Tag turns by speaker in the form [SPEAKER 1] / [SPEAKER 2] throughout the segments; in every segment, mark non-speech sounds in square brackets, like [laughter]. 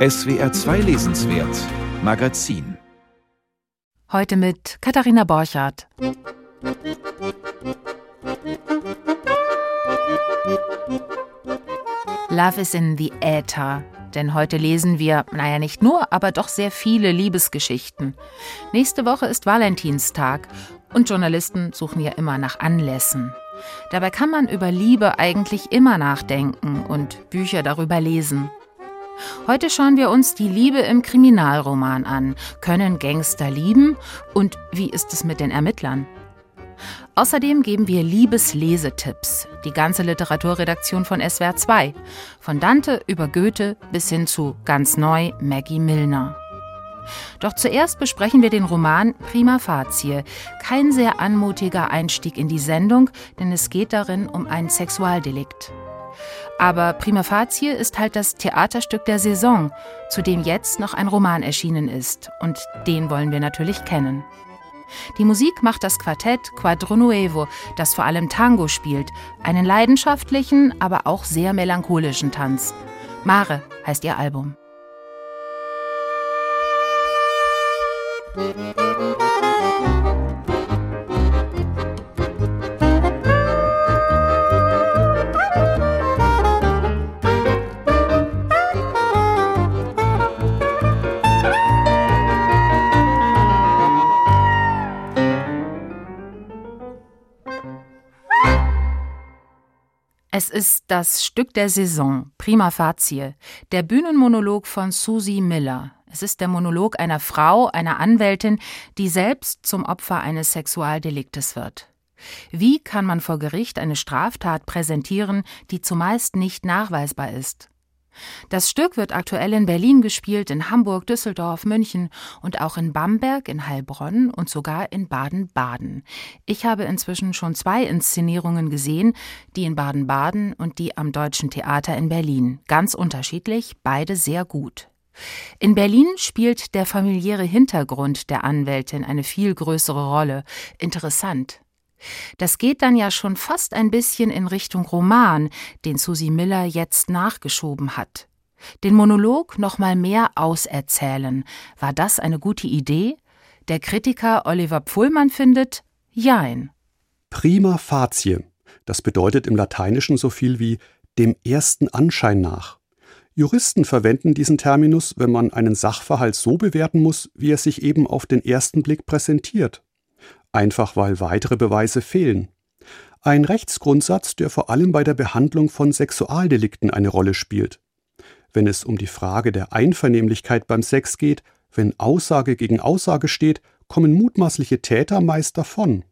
[SPEAKER 1] SWR 2 Lesenswert Magazin
[SPEAKER 2] Heute mit Katharina Borchardt. Love is in the Äther. Denn heute lesen wir, naja, nicht nur, aber doch sehr viele Liebesgeschichten. Nächste Woche ist Valentinstag und Journalisten suchen ja immer nach Anlässen. Dabei kann man über Liebe eigentlich immer nachdenken und Bücher darüber lesen. Heute schauen wir uns die Liebe im Kriminalroman an. Können Gangster lieben? Und wie ist es mit den Ermittlern? Außerdem geben wir Liebeslesetipps, die ganze Literaturredaktion von SWR 2, von Dante über Goethe bis hin zu ganz neu Maggie Milner. Doch zuerst besprechen wir den Roman Prima Facie. Kein sehr anmutiger Einstieg in die Sendung, denn es geht darin um ein Sexualdelikt. Aber Prima Facie ist halt das Theaterstück der Saison, zu dem jetzt noch ein Roman erschienen ist. Und den wollen wir natürlich kennen. Die Musik macht das Quartett Quadro Nuevo, das vor allem Tango spielt, einen leidenschaftlichen, aber auch sehr melancholischen Tanz. Mare heißt ihr Album. Es ist das Stück der Saison, Prima Facie, der Bühnenmonolog von Susie Miller. Es ist der Monolog einer Frau, einer Anwältin, die selbst zum Opfer eines Sexualdeliktes wird. Wie kann man vor Gericht eine Straftat präsentieren, die zumeist nicht nachweisbar ist? Das Stück wird aktuell in Berlin gespielt, in Hamburg, Düsseldorf, München und auch in Bamberg, in Heilbronn und sogar in Baden-Baden. Ich habe inzwischen schon zwei Inszenierungen gesehen, die in Baden-Baden und die am Deutschen Theater in Berlin. Ganz unterschiedlich, beide sehr gut. In Berlin spielt der familiäre Hintergrund der Anwältin eine viel größere Rolle. Interessant. Das geht dann ja schon fast ein bisschen in Richtung Roman, den Susie Miller jetzt nachgeschoben hat. Den Monolog noch mal mehr auserzählen. War das eine gute Idee? Der Kritiker Oliver Pfullmann findet Jein.
[SPEAKER 3] Prima facie. Das bedeutet im Lateinischen so viel wie dem ersten Anschein nach. Juristen verwenden diesen Terminus, wenn man einen Sachverhalt so bewerten muss, wie er sich eben auf den ersten Blick präsentiert einfach weil weitere Beweise fehlen. Ein Rechtsgrundsatz, der vor allem bei der Behandlung von Sexualdelikten eine Rolle spielt. Wenn es um die Frage der Einvernehmlichkeit beim Sex geht, wenn Aussage gegen Aussage steht, kommen mutmaßliche Täter meist davon.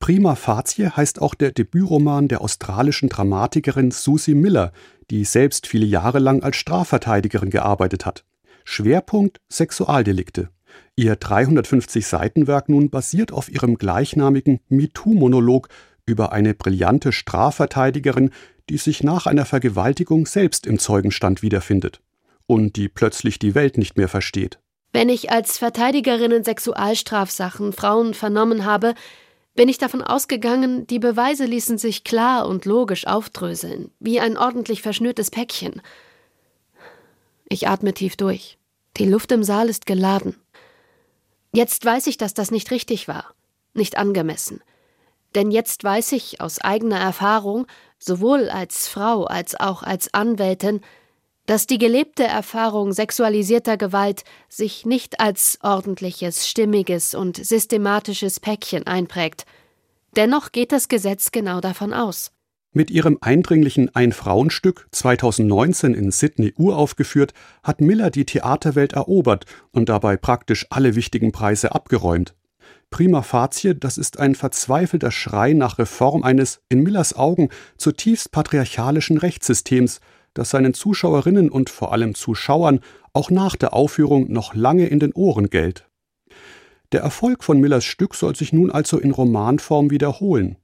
[SPEAKER 3] Prima facie heißt auch der Debütroman der australischen Dramatikerin Susie Miller, die selbst viele Jahre lang als Strafverteidigerin gearbeitet hat. Schwerpunkt Sexualdelikte. Ihr 350-Seiten-Werk nun basiert auf ihrem gleichnamigen MeToo-Monolog über eine brillante Strafverteidigerin, die sich nach einer Vergewaltigung selbst im Zeugenstand wiederfindet und die plötzlich die Welt nicht mehr versteht.
[SPEAKER 4] Wenn ich als Verteidigerin in Sexualstrafsachen Frauen vernommen habe, bin ich davon ausgegangen, die Beweise ließen sich klar und logisch aufdröseln, wie ein ordentlich verschnürtes Päckchen. Ich atme tief durch. Die Luft im Saal ist geladen. Jetzt weiß ich, dass das nicht richtig war, nicht angemessen. Denn jetzt weiß ich aus eigener Erfahrung, sowohl als Frau als auch als Anwältin, dass die gelebte Erfahrung sexualisierter Gewalt sich nicht als ordentliches, stimmiges und systematisches Päckchen einprägt. Dennoch geht das Gesetz genau davon aus.
[SPEAKER 3] Mit ihrem eindringlichen Ein-Frauenstück, 2019 in Sydney uraufgeführt, hat Miller die Theaterwelt erobert und dabei praktisch alle wichtigen Preise abgeräumt. Prima facie, das ist ein verzweifelter Schrei nach Reform eines, in Millers Augen, zutiefst patriarchalischen Rechtssystems, das seinen Zuschauerinnen und vor allem Zuschauern auch nach der Aufführung noch lange in den Ohren gellt. Der Erfolg von Millers Stück soll sich nun also in Romanform wiederholen.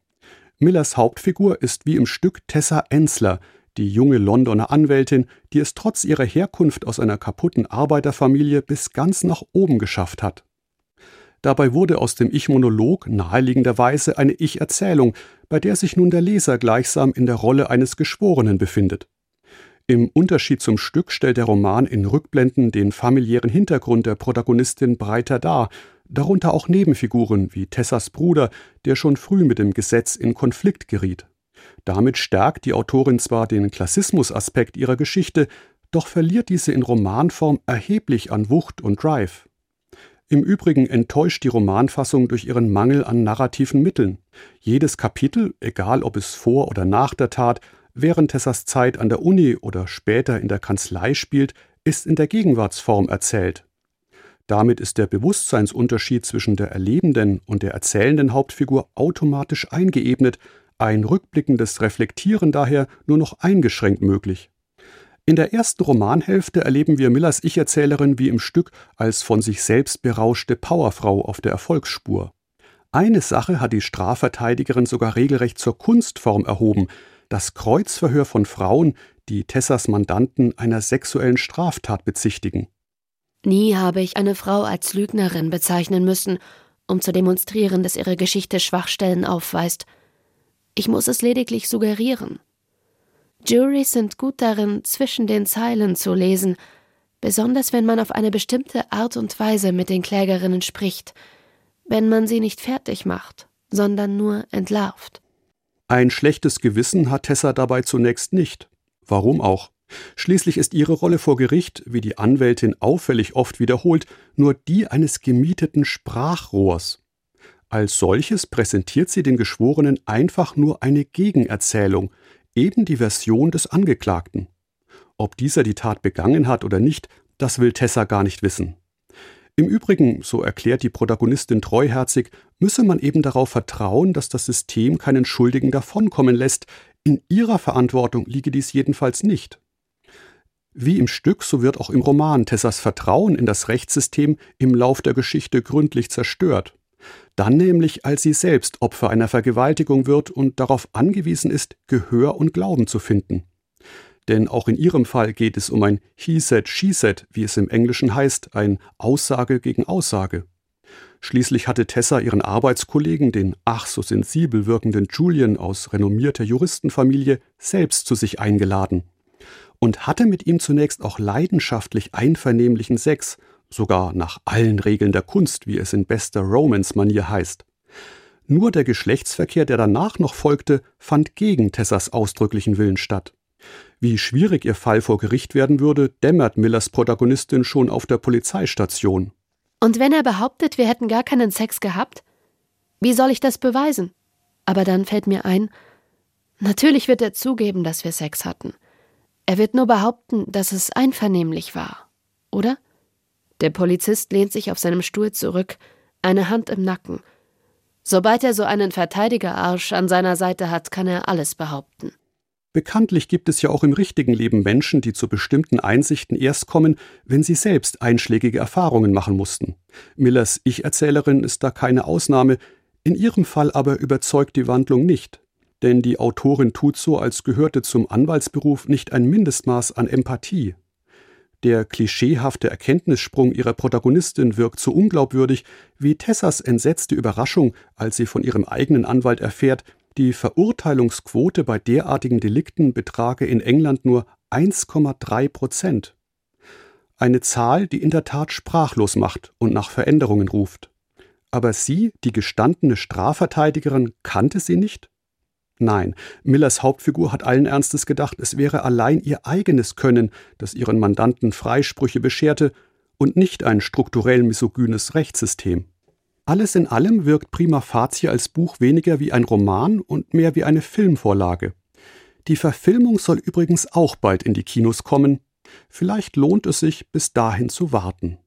[SPEAKER 3] Millers Hauptfigur ist wie im Stück Tessa Ensler, die junge Londoner Anwältin, die es trotz ihrer Herkunft aus einer kaputten Arbeiterfamilie bis ganz nach oben geschafft hat. Dabei wurde aus dem Ich-Monolog naheliegenderweise eine Ich-Erzählung, bei der sich nun der Leser gleichsam in der Rolle eines Geschworenen befindet. Im Unterschied zum Stück stellt der Roman in Rückblenden den familiären Hintergrund der Protagonistin breiter dar, darunter auch Nebenfiguren wie Tessas Bruder, der schon früh mit dem Gesetz in Konflikt geriet. Damit stärkt die Autorin zwar den Klassismusaspekt ihrer Geschichte, doch verliert diese in Romanform erheblich an Wucht und Drive. Im Übrigen enttäuscht die Romanfassung durch ihren Mangel an narrativen Mitteln. Jedes Kapitel, egal ob es vor oder nach der Tat, während Tessas Zeit an der Uni oder später in der Kanzlei spielt, ist in der Gegenwartsform erzählt. Damit ist der Bewusstseinsunterschied zwischen der erlebenden und der erzählenden Hauptfigur automatisch eingeebnet, ein rückblickendes Reflektieren daher nur noch eingeschränkt möglich. In der ersten Romanhälfte erleben wir Millers Ich-Erzählerin wie im Stück als von sich selbst berauschte Powerfrau auf der Erfolgsspur. Eine Sache hat die Strafverteidigerin sogar regelrecht zur Kunstform erhoben, das Kreuzverhör von Frauen, die Tessas Mandanten einer sexuellen Straftat bezichtigen.
[SPEAKER 4] Nie habe ich eine Frau als Lügnerin bezeichnen müssen, um zu demonstrieren, dass ihre Geschichte Schwachstellen aufweist. Ich muss es lediglich suggerieren. Juries sind gut darin, zwischen den Zeilen zu lesen, besonders wenn man auf eine bestimmte Art und Weise mit den Klägerinnen spricht, wenn man sie nicht fertig macht, sondern nur entlarvt.
[SPEAKER 3] Ein schlechtes Gewissen hat Tessa dabei zunächst nicht. Warum auch? Schließlich ist ihre Rolle vor Gericht, wie die Anwältin auffällig oft wiederholt, nur die eines gemieteten Sprachrohrs. Als solches präsentiert sie den Geschworenen einfach nur eine Gegenerzählung, eben die Version des Angeklagten. Ob dieser die Tat begangen hat oder nicht, das will Tessa gar nicht wissen. Im Übrigen, so erklärt die Protagonistin treuherzig, müsse man eben darauf vertrauen, dass das System keinen Schuldigen davonkommen lässt. In ihrer Verantwortung liege dies jedenfalls nicht. Wie im Stück, so wird auch im Roman Tessas Vertrauen in das Rechtssystem im Lauf der Geschichte gründlich zerstört. Dann nämlich, als sie selbst Opfer einer Vergewaltigung wird und darauf angewiesen ist, Gehör und Glauben zu finden. Denn auch in ihrem Fall geht es um ein He said, she said, wie es im Englischen heißt, ein Aussage gegen Aussage. Schließlich hatte Tessa ihren Arbeitskollegen, den ach so sensibel wirkenden Julian aus renommierter Juristenfamilie, selbst zu sich eingeladen und hatte mit ihm zunächst auch leidenschaftlich einvernehmlichen Sex sogar nach allen Regeln der Kunst, wie es in bester Romance-Manier heißt. Nur der Geschlechtsverkehr, der danach noch folgte, fand gegen Tessas ausdrücklichen Willen statt. Wie schwierig ihr Fall vor Gericht werden würde, dämmert Millers Protagonistin schon auf der Polizeistation.
[SPEAKER 4] Und wenn er behauptet, wir hätten gar keinen Sex gehabt? Wie soll ich das beweisen? Aber dann fällt mir ein, natürlich wird er zugeben, dass wir Sex hatten. Er wird nur behaupten, dass es einvernehmlich war, oder? Der Polizist lehnt sich auf seinem Stuhl zurück, eine Hand im Nacken. Sobald er so einen Verteidigerarsch an seiner Seite hat, kann er alles behaupten.
[SPEAKER 3] Bekanntlich gibt es ja auch im richtigen Leben Menschen, die zu bestimmten Einsichten erst kommen, wenn sie selbst einschlägige Erfahrungen machen mussten. Millers Ich-Erzählerin ist da keine Ausnahme, in ihrem Fall aber überzeugt die Wandlung nicht. Denn die Autorin tut so, als gehörte zum Anwaltsberuf nicht ein Mindestmaß an Empathie. Der klischeehafte Erkenntnissprung ihrer Protagonistin wirkt so unglaubwürdig wie Tessas entsetzte Überraschung, als sie von ihrem eigenen Anwalt erfährt, die Verurteilungsquote bei derartigen Delikten betrage in England nur 1,3 Prozent. Eine Zahl, die in der Tat sprachlos macht und nach Veränderungen ruft. Aber sie, die gestandene Strafverteidigerin, kannte sie nicht? Nein, Millers Hauptfigur hat allen Ernstes gedacht, es wäre allein ihr eigenes Können, das ihren Mandanten Freisprüche bescherte und nicht ein strukturell misogynes Rechtssystem. Alles in allem wirkt Prima Facie als Buch weniger wie ein Roman und mehr wie eine Filmvorlage. Die Verfilmung soll übrigens auch bald in die Kinos kommen. Vielleicht lohnt es sich, bis dahin zu warten.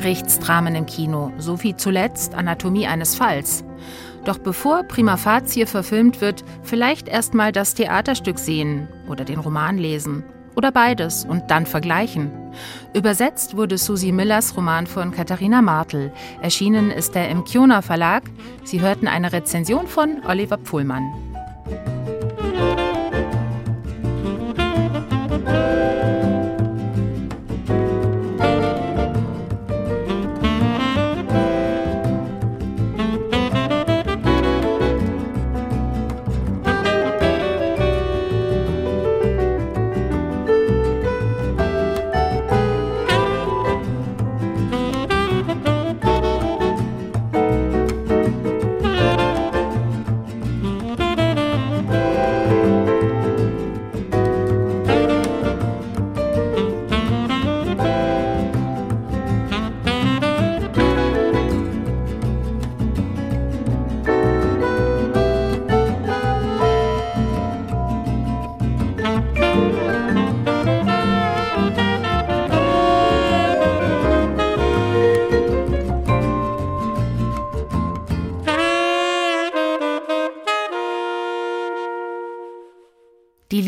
[SPEAKER 2] Gerichtsdramen im Kino, so wie zuletzt Anatomie eines Falls. Doch bevor Prima Facie verfilmt wird, vielleicht erstmal das Theaterstück sehen oder den Roman lesen. Oder beides und dann vergleichen. Übersetzt wurde Susie Millers Roman von Katharina Martel. Erschienen ist er im Kiona Verlag. Sie hörten eine Rezension von Oliver Pfuhlmann.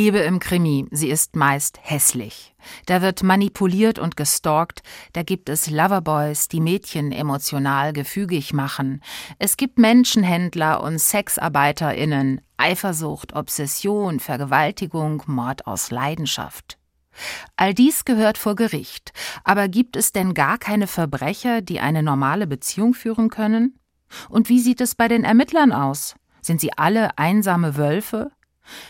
[SPEAKER 2] Liebe im Krimi, sie ist meist hässlich. Da wird manipuliert und gestalkt, da gibt es Loverboys, die Mädchen emotional gefügig machen. Es gibt Menschenhändler und SexarbeiterInnen, Eifersucht, Obsession, Vergewaltigung, Mord aus Leidenschaft. All dies gehört vor Gericht. Aber gibt es denn gar keine Verbrecher, die eine normale Beziehung führen können? Und wie sieht es bei den Ermittlern aus? Sind sie alle einsame Wölfe?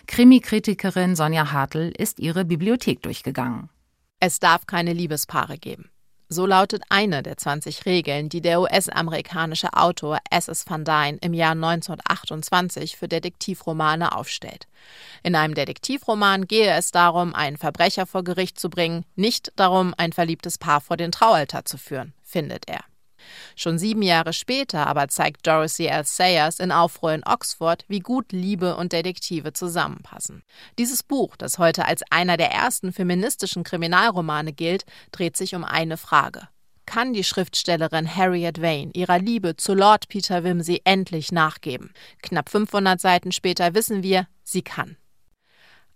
[SPEAKER 2] Krimikritikerin Sonja Hartl ist ihre Bibliothek durchgegangen.
[SPEAKER 5] Es darf keine Liebespaare geben. So lautet eine der 20 Regeln, die der US-amerikanische Autor S.S. Van Dyne im Jahr 1928 für Detektivromane aufstellt. In einem Detektivroman gehe es darum, einen Verbrecher vor Gericht zu bringen, nicht darum, ein verliebtes Paar vor den Traualtar zu führen, findet er. Schon sieben Jahre später aber zeigt Dorothy L. Sayers in Aufruhr in Oxford, wie gut Liebe und Detektive zusammenpassen. Dieses Buch, das heute als einer der ersten feministischen Kriminalromane gilt, dreht sich um eine Frage. Kann die Schriftstellerin Harriet Vane ihrer Liebe zu Lord Peter Wimsey endlich nachgeben? Knapp 500 Seiten später wissen wir, sie kann.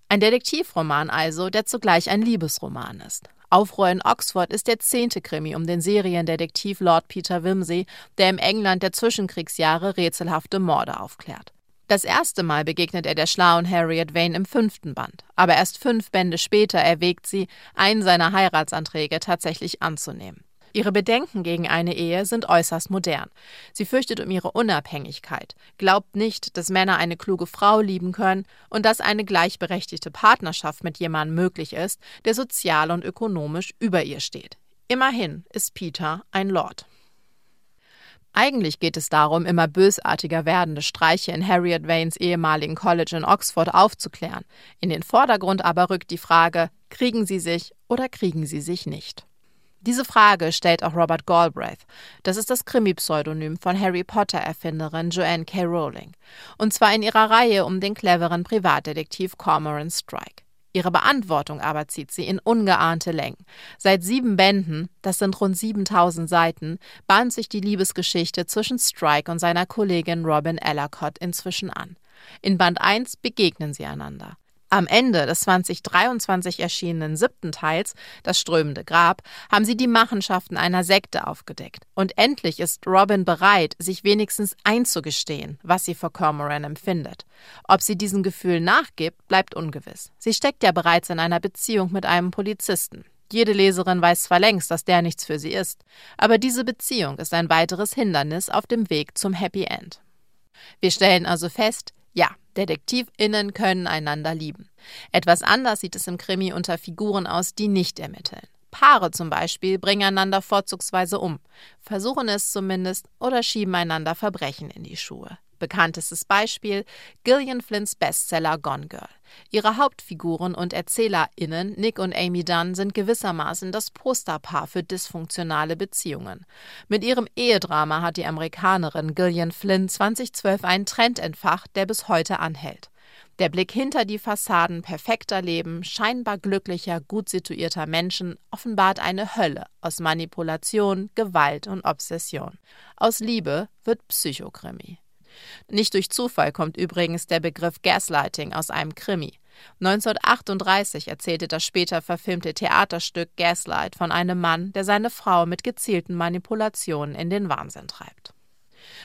[SPEAKER 5] Ein Detektivroman also, der zugleich ein Liebesroman ist. Aufruhr in Oxford ist der zehnte Krimi um den Seriendetektiv Lord Peter Wimsey, der im England der Zwischenkriegsjahre rätselhafte Morde aufklärt. Das erste Mal begegnet er der schlauen Harriet Vane im fünften Band, aber erst fünf Bände später erwägt sie, einen seiner Heiratsanträge tatsächlich anzunehmen. Ihre Bedenken gegen eine Ehe sind äußerst modern. Sie fürchtet um ihre Unabhängigkeit, glaubt nicht, dass Männer eine kluge Frau lieben können und dass eine gleichberechtigte Partnerschaft mit jemandem möglich ist, der sozial und ökonomisch über ihr steht. Immerhin ist Peter ein Lord. Eigentlich geht es darum, immer bösartiger werdende Streiche in Harriet Vanes ehemaligen College in Oxford aufzuklären. In den Vordergrund aber rückt die Frage, kriegen sie sich oder kriegen sie sich nicht? Diese Frage stellt auch Robert Galbraith. Das ist das Krimi-Pseudonym von Harry Potter-Erfinderin Joanne K. Rowling. Und zwar in ihrer Reihe um den cleveren Privatdetektiv Cormoran Strike. Ihre Beantwortung aber zieht sie in ungeahnte Längen. Seit sieben Bänden, das sind rund 7000 Seiten, bahnt sich die Liebesgeschichte zwischen Strike und seiner Kollegin Robin Ellicott inzwischen an. In Band 1 begegnen sie einander. Am Ende des 2023 erschienenen siebten Teils, Das strömende Grab, haben sie die Machenschaften einer Sekte aufgedeckt. Und endlich ist Robin bereit, sich wenigstens einzugestehen, was sie vor Cormoran empfindet. Ob sie diesem Gefühl nachgibt, bleibt ungewiss. Sie steckt ja bereits in einer Beziehung mit einem Polizisten. Jede Leserin weiß zwar längst, dass der nichts für sie ist, aber diese Beziehung ist ein weiteres Hindernis auf dem Weg zum Happy End. Wir stellen also fest, ja, DetektivInnen können einander lieben. Etwas anders sieht es im Krimi unter Figuren aus, die nicht ermitteln. Paare zum Beispiel bringen einander vorzugsweise um, versuchen es zumindest oder schieben einander Verbrechen in die Schuhe. Bekanntestes Beispiel Gillian Flynns Bestseller Gone Girl. Ihre Hauptfiguren und ErzählerInnen Nick und Amy Dunn sind gewissermaßen das Posterpaar für dysfunktionale Beziehungen. Mit ihrem Ehedrama hat die Amerikanerin Gillian Flynn 2012 einen Trend entfacht, der bis heute anhält. Der Blick hinter die Fassaden perfekter Leben, scheinbar glücklicher, gut situierter Menschen offenbart eine Hölle aus Manipulation, Gewalt und Obsession. Aus Liebe wird Psychokrimi. Nicht durch Zufall kommt übrigens der Begriff Gaslighting aus einem Krimi. 1938 erzählte das später verfilmte Theaterstück Gaslight von einem Mann, der seine Frau mit gezielten Manipulationen in den Wahnsinn treibt.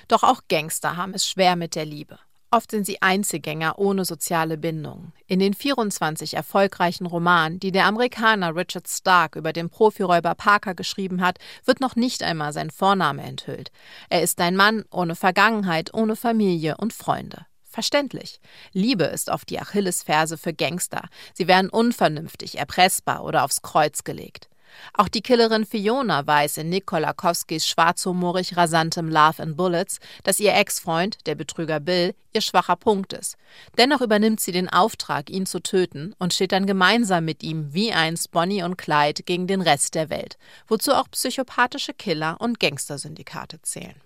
[SPEAKER 5] Doch auch Gangster haben es schwer mit der Liebe. Oft sind sie Einzelgänger ohne soziale Bindung. In den 24 erfolgreichen Romanen, die der Amerikaner Richard Stark über den Profiräuber Parker geschrieben hat, wird noch nicht einmal sein Vorname enthüllt. Er ist ein Mann ohne Vergangenheit, ohne Familie und Freunde. Verständlich. Liebe ist oft die Achillesferse für Gangster. Sie werden unvernünftig, erpressbar oder aufs Kreuz gelegt. Auch die Killerin Fiona weiß in Nick schwarzhumorig rasantem Love and Bullets, dass ihr Ex-Freund, der Betrüger Bill, ihr schwacher Punkt ist. Dennoch übernimmt sie den Auftrag, ihn zu töten und steht dann gemeinsam mit ihm wie einst Bonnie und Clyde gegen den Rest der Welt, wozu auch psychopathische Killer und Gangstersyndikate zählen.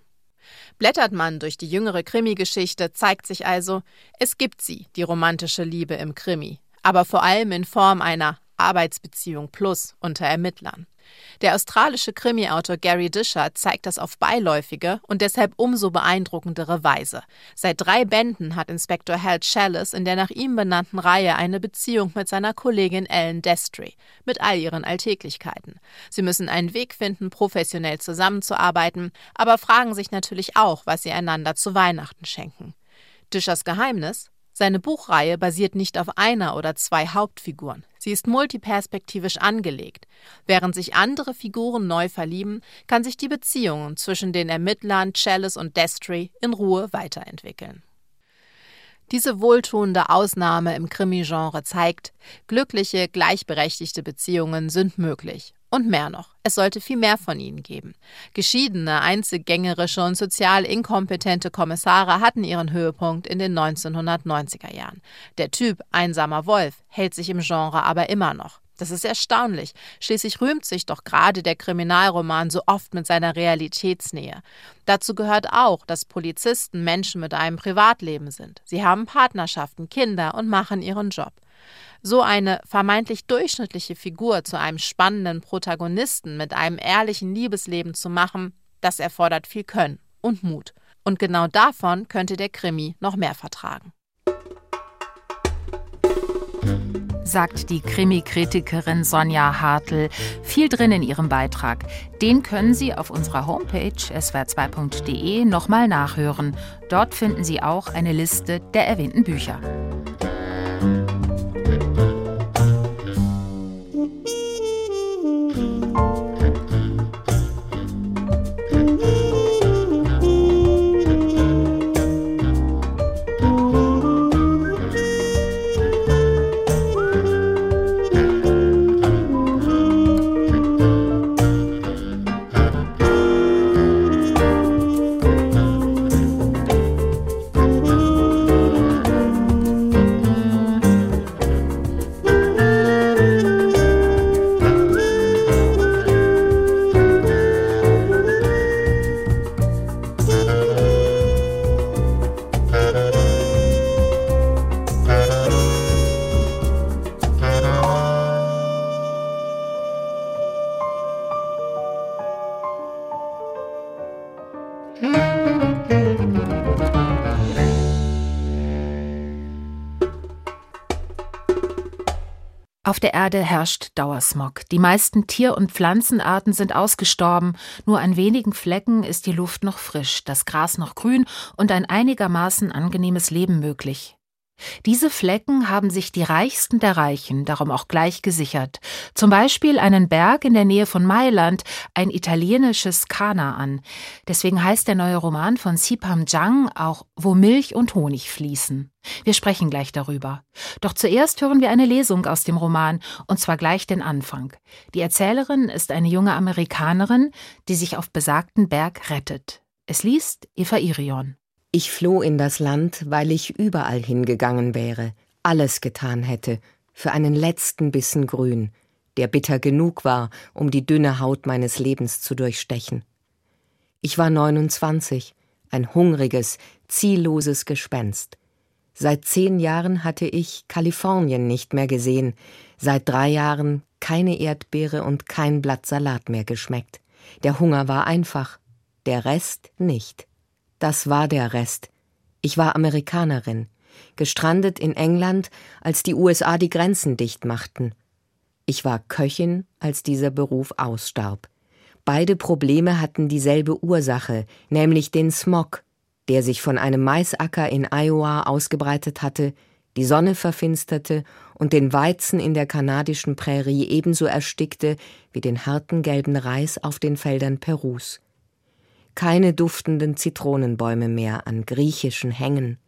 [SPEAKER 5] Blättert man durch die jüngere Krimi-Geschichte, zeigt sich also, es gibt sie, die romantische Liebe im Krimi, aber vor allem in Form einer Arbeitsbeziehung plus unter Ermittlern. Der australische Krimi-Autor Gary Disher zeigt das auf beiläufige und deshalb umso beeindruckendere Weise. Seit drei Bänden hat Inspektor Hal Chalice in der nach ihm benannten Reihe eine Beziehung mit seiner Kollegin Ellen Destry, mit all ihren Alltäglichkeiten. Sie müssen einen Weg finden, professionell zusammenzuarbeiten, aber fragen sich natürlich auch, was sie einander zu Weihnachten schenken. Dischers Geheimnis? Seine Buchreihe basiert nicht auf einer oder zwei Hauptfiguren. Sie ist multiperspektivisch angelegt. Während sich andere Figuren neu verlieben, kann sich die Beziehung zwischen den Ermittlern Chalice und Destry in Ruhe weiterentwickeln. Diese wohltuende Ausnahme im Krimi-Genre zeigt, glückliche, gleichberechtigte Beziehungen sind möglich. Und mehr noch, es sollte viel mehr von ihnen geben. Geschiedene, einzelgängerische und sozial inkompetente Kommissare hatten ihren Höhepunkt in den 1990er Jahren. Der Typ einsamer Wolf hält sich im Genre aber immer noch. Das ist erstaunlich. Schließlich rühmt sich doch gerade der Kriminalroman so oft mit seiner Realitätsnähe. Dazu gehört auch, dass Polizisten Menschen mit einem Privatleben sind. Sie haben Partnerschaften, Kinder und machen ihren Job. So eine vermeintlich durchschnittliche Figur zu einem spannenden Protagonisten mit einem ehrlichen Liebesleben zu machen, das erfordert viel Können und Mut. Und genau davon könnte der Krimi noch mehr vertragen.
[SPEAKER 2] sagt die Krimi-Kritikerin Sonja Hartl. Viel drin in ihrem Beitrag. Den können Sie auf unserer Homepage swr2.de nochmal nachhören. Dort finden Sie auch eine Liste der erwähnten Bücher. Der Erde herrscht Dauersmog. Die meisten Tier- und Pflanzenarten sind ausgestorben. Nur an wenigen Flecken ist die Luft noch frisch, das Gras noch grün und ein einigermaßen angenehmes Leben möglich. Diese Flecken haben sich die Reichsten der Reichen darum auch gleich gesichert. Zum Beispiel einen Berg in der Nähe von Mailand, ein italienisches Kanaan. Deswegen heißt der neue Roman von Sipam Jang auch Wo Milch und Honig fließen. Wir sprechen gleich darüber. Doch zuerst hören wir eine Lesung aus dem Roman, und zwar gleich den Anfang. Die Erzählerin ist eine junge Amerikanerin, die sich auf besagten Berg rettet. Es liest Eva Irion.
[SPEAKER 6] Ich floh in das Land, weil ich überall hingegangen wäre, alles getan hätte, für einen letzten Bissen Grün, der bitter genug war, um die dünne Haut meines Lebens zu durchstechen. Ich war 29, ein hungriges, zielloses Gespenst. Seit zehn Jahren hatte ich Kalifornien nicht mehr gesehen, seit drei Jahren keine Erdbeere und kein Blatt Salat mehr geschmeckt. Der Hunger war einfach, der Rest nicht. Das war der Rest. Ich war Amerikanerin, gestrandet in England, als die USA die Grenzen dicht machten. Ich war Köchin, als dieser Beruf ausstarb. Beide Probleme hatten dieselbe Ursache, nämlich den Smog, der sich von einem Maisacker in Iowa ausgebreitet hatte, die Sonne verfinsterte und den Weizen in der kanadischen Prärie ebenso erstickte wie den harten gelben Reis auf den Feldern Perus keine duftenden Zitronenbäume mehr an griechischen Hängen,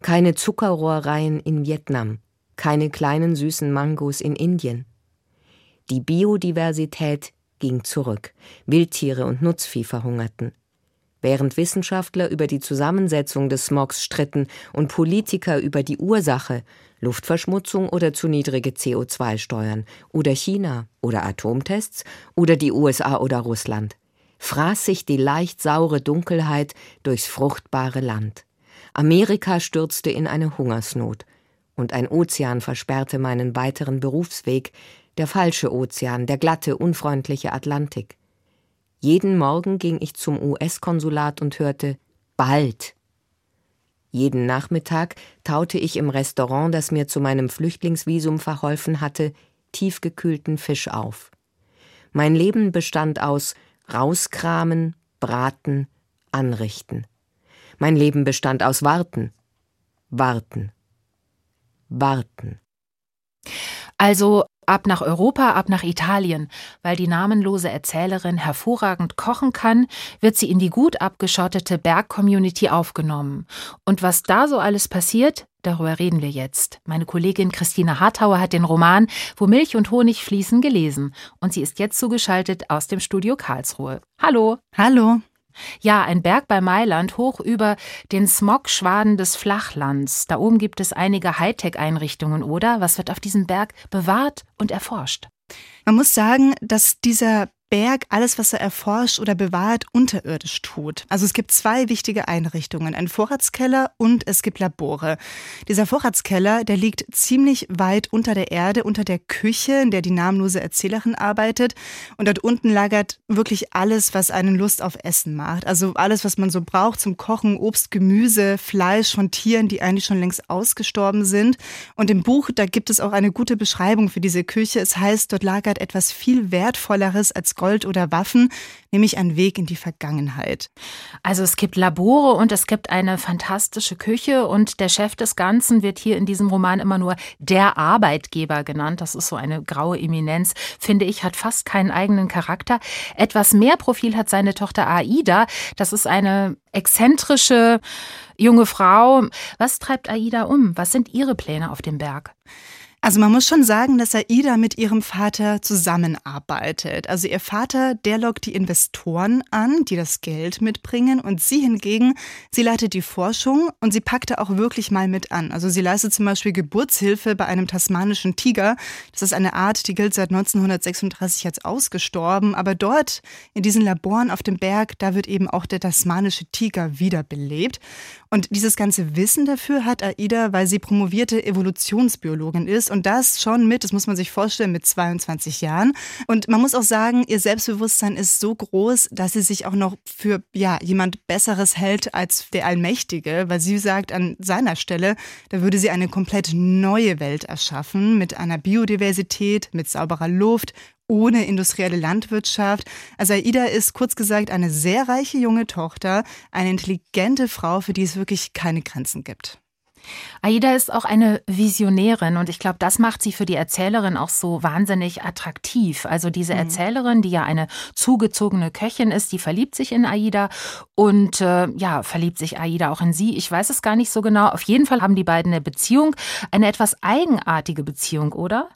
[SPEAKER 6] keine Zuckerrohrreihen in Vietnam, keine kleinen süßen Mangos in Indien. Die Biodiversität ging zurück, Wildtiere und Nutzvieh verhungerten. Während Wissenschaftler über die Zusammensetzung des Smogs stritten und Politiker über die Ursache, Luftverschmutzung oder zu niedrige CO2-Steuern oder China oder Atomtests oder die USA oder Russland fraß sich die leicht saure Dunkelheit durchs fruchtbare Land. Amerika stürzte in eine Hungersnot, und ein Ozean versperrte meinen weiteren Berufsweg, der falsche Ozean, der glatte, unfreundliche Atlantik. Jeden Morgen ging ich zum US-Konsulat und hörte bald. Jeden Nachmittag taute ich im Restaurant, das mir zu meinem Flüchtlingsvisum verholfen hatte, tiefgekühlten Fisch auf. Mein Leben bestand aus Rauskramen, Braten, Anrichten. Mein Leben bestand aus Warten, Warten, Warten.
[SPEAKER 2] Also ab nach Europa, ab nach Italien. Weil die namenlose Erzählerin hervorragend kochen kann, wird sie in die gut abgeschottete Bergcommunity aufgenommen. Und was da so alles passiert, darüber reden wir jetzt. Meine Kollegin Christine Hartauer hat den Roman Wo Milch und Honig fließen gelesen. Und sie ist jetzt zugeschaltet aus dem Studio Karlsruhe. Hallo.
[SPEAKER 7] Hallo.
[SPEAKER 2] Ja, ein Berg bei Mailand hoch über den Smogschwaden des Flachlands. Da oben gibt es einige Hightech-Einrichtungen, oder? Was wird auf diesem Berg bewahrt und erforscht?
[SPEAKER 7] Man muss sagen, dass dieser Berg alles, was er erforscht oder bewahrt, unterirdisch tut. Also es gibt zwei wichtige Einrichtungen, einen Vorratskeller und es gibt Labore. Dieser Vorratskeller, der liegt ziemlich weit unter der Erde, unter der Küche, in der die namenlose Erzählerin arbeitet. Und dort unten lagert wirklich alles, was einen Lust auf Essen macht. Also alles, was man so braucht zum Kochen, Obst, Gemüse, Fleisch von Tieren, die eigentlich schon längst ausgestorben sind. Und im Buch, da gibt es auch eine gute Beschreibung für diese Küche. Es heißt, dort lagert etwas viel Wertvolleres als Gold oder Waffen, nämlich ein Weg in die Vergangenheit.
[SPEAKER 2] Also es gibt Labore und es gibt eine fantastische Küche und der Chef des Ganzen wird hier in diesem Roman immer nur der Arbeitgeber genannt. Das ist so eine graue Eminenz, finde ich, hat fast keinen eigenen Charakter. Etwas mehr Profil hat seine Tochter Aida. Das ist eine exzentrische junge Frau. Was treibt Aida um? Was sind ihre Pläne auf dem Berg?
[SPEAKER 7] Also man muss schon sagen, dass Aida mit ihrem Vater zusammenarbeitet. Also ihr Vater, der lockt die Investoren an, die das Geld mitbringen und sie hingegen, sie leitet die Forschung und sie packt da auch wirklich mal mit an. Also sie leistet zum Beispiel Geburtshilfe bei einem tasmanischen Tiger. Das ist eine Art, die gilt seit 1936 als ausgestorben, aber dort in diesen Laboren auf dem Berg, da wird eben auch der tasmanische Tiger wiederbelebt. Und dieses ganze Wissen dafür hat Aida, weil sie promovierte Evolutionsbiologin ist und das schon mit, das muss man sich vorstellen, mit 22 Jahren. Und man muss auch sagen, ihr Selbstbewusstsein ist so groß, dass sie sich auch noch für ja, jemand Besseres hält als der Allmächtige, weil sie sagt, an seiner Stelle, da würde sie eine komplett neue Welt erschaffen mit einer Biodiversität, mit sauberer Luft, ohne industrielle Landwirtschaft. Also Aida ist kurz gesagt eine sehr reiche junge Tochter, eine intelligente Frau, für die es wirklich keine Grenzen gibt.
[SPEAKER 2] Aida ist auch eine Visionärin und ich glaube, das macht sie für die Erzählerin auch so wahnsinnig attraktiv. Also diese mhm. Erzählerin, die ja eine zugezogene Köchin ist, die verliebt sich in Aida und äh, ja, verliebt sich Aida auch in sie. Ich weiß es gar nicht so genau. Auf jeden Fall haben die beiden eine Beziehung, eine etwas eigenartige Beziehung, oder?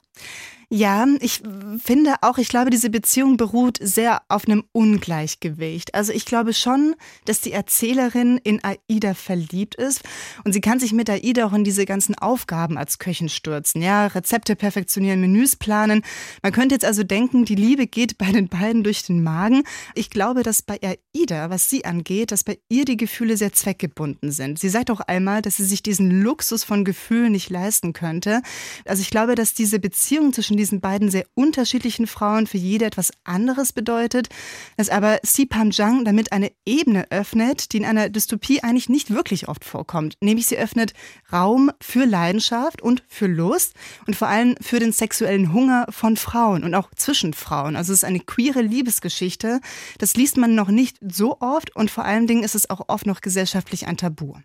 [SPEAKER 7] Ja, ich finde auch, ich glaube, diese Beziehung beruht sehr auf einem Ungleichgewicht. Also ich glaube schon, dass die Erzählerin in Aida verliebt ist und sie kann sich mit Aida auch in diese ganzen Aufgaben als Köchin stürzen. Ja, Rezepte perfektionieren, Menüs planen. Man könnte jetzt also denken, die Liebe geht bei den beiden durch den Magen. Ich glaube, dass bei Aida, was sie angeht, dass bei ihr die Gefühle sehr zweckgebunden sind. Sie sagt auch einmal, dass sie sich diesen Luxus von Gefühlen nicht leisten könnte. Also ich glaube, dass diese Beziehung zwischen diesen beiden sehr unterschiedlichen Frauen für jede etwas anderes bedeutet, dass aber Si Panjang damit eine Ebene öffnet, die in einer Dystopie eigentlich nicht wirklich oft vorkommt. Nämlich sie öffnet Raum für Leidenschaft und für Lust und vor allem für den sexuellen Hunger von Frauen und auch zwischen Frauen. Also es ist eine queere Liebesgeschichte. Das liest man noch nicht so oft und vor allen Dingen ist es auch oft noch gesellschaftlich ein Tabu.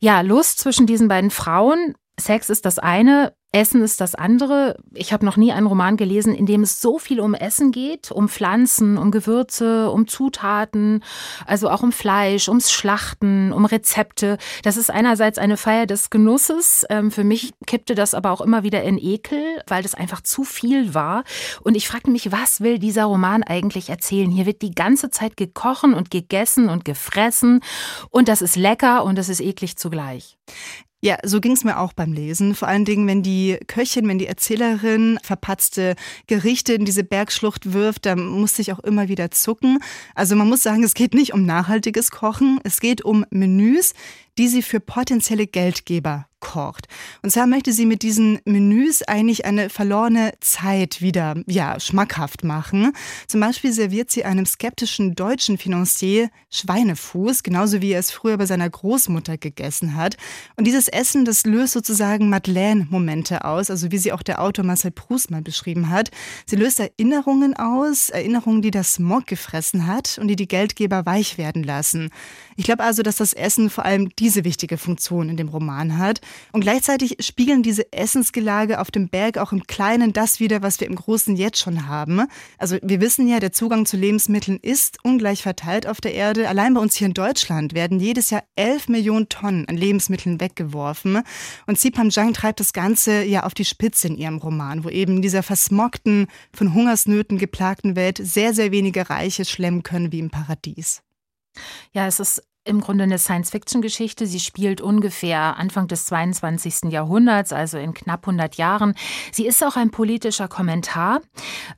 [SPEAKER 2] Ja, Lust zwischen diesen beiden Frauen. Sex ist das eine, Essen ist das andere. Ich habe noch nie einen Roman gelesen, in dem es so viel um Essen geht, um Pflanzen, um Gewürze, um Zutaten, also auch um Fleisch, ums Schlachten, um Rezepte. Das ist einerseits eine Feier des Genusses. Ähm, für mich kippte das aber auch immer wieder in Ekel, weil das einfach zu viel war. Und ich fragte mich, was will dieser Roman eigentlich erzählen? Hier wird die ganze Zeit gekochen und gegessen und gefressen. Und das ist lecker und das ist eklig zugleich.
[SPEAKER 7] Ja, so ging es mir auch beim Lesen. Vor allen Dingen, wenn die Köchin, wenn die Erzählerin verpatzte Gerichte in diese Bergschlucht wirft, da musste ich auch immer wieder zucken. Also man muss sagen, es geht nicht um nachhaltiges Kochen, es geht um Menüs, die sie für potenzielle Geldgeber kocht. Und zwar möchte sie mit diesen Menüs eigentlich eine verlorene Zeit wieder, ja, schmackhaft machen. Zum Beispiel serviert sie einem skeptischen deutschen Financier Schweinefuß, genauso wie er es früher bei seiner Großmutter gegessen hat. Und dieses Essen, das löst sozusagen Madeleine-Momente aus, also wie sie auch der Autor Marcel Proust mal beschrieben hat. Sie löst Erinnerungen aus, Erinnerungen, die das Smog gefressen hat und die die Geldgeber weich werden lassen. Ich glaube also, dass das Essen vor allem diese wichtige Funktion in dem Roman hat. Und gleichzeitig spiegeln diese Essensgelage auf dem Berg auch im Kleinen das wieder, was wir im Großen jetzt schon haben. Also wir wissen ja, der Zugang zu Lebensmitteln ist ungleich verteilt auf der Erde. Allein bei uns hier in Deutschland werden jedes Jahr 11 Millionen Tonnen an Lebensmitteln weggeworfen. Und Sipam Zhang treibt das Ganze ja auf die Spitze in ihrem Roman, wo eben in dieser versmogten, von Hungersnöten geplagten Welt sehr, sehr wenige Reiche schlemmen können wie im Paradies.
[SPEAKER 2] Ja, es ist im Grunde eine Science-Fiction-Geschichte. Sie spielt ungefähr Anfang des 22. Jahrhunderts, also in knapp 100 Jahren. Sie ist auch ein politischer Kommentar.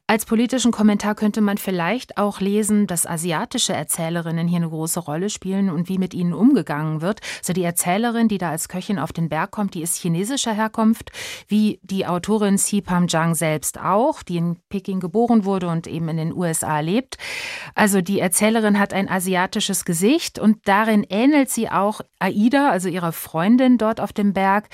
[SPEAKER 2] Als politischen Kommentar könnte man vielleicht auch lesen, dass asiatische Erzählerinnen hier eine große Rolle spielen und wie mit ihnen umgegangen wird. Also die Erzählerin, die da als Köchin auf den Berg kommt, die ist chinesischer Herkunft, wie die Autorin Si Pam Zhang selbst auch, die in Peking geboren wurde und eben in den USA lebt. Also die Erzählerin hat ein asiatisches Gesicht und da Darin ähnelt sie auch Aida, also ihrer Freundin dort auf dem Berg,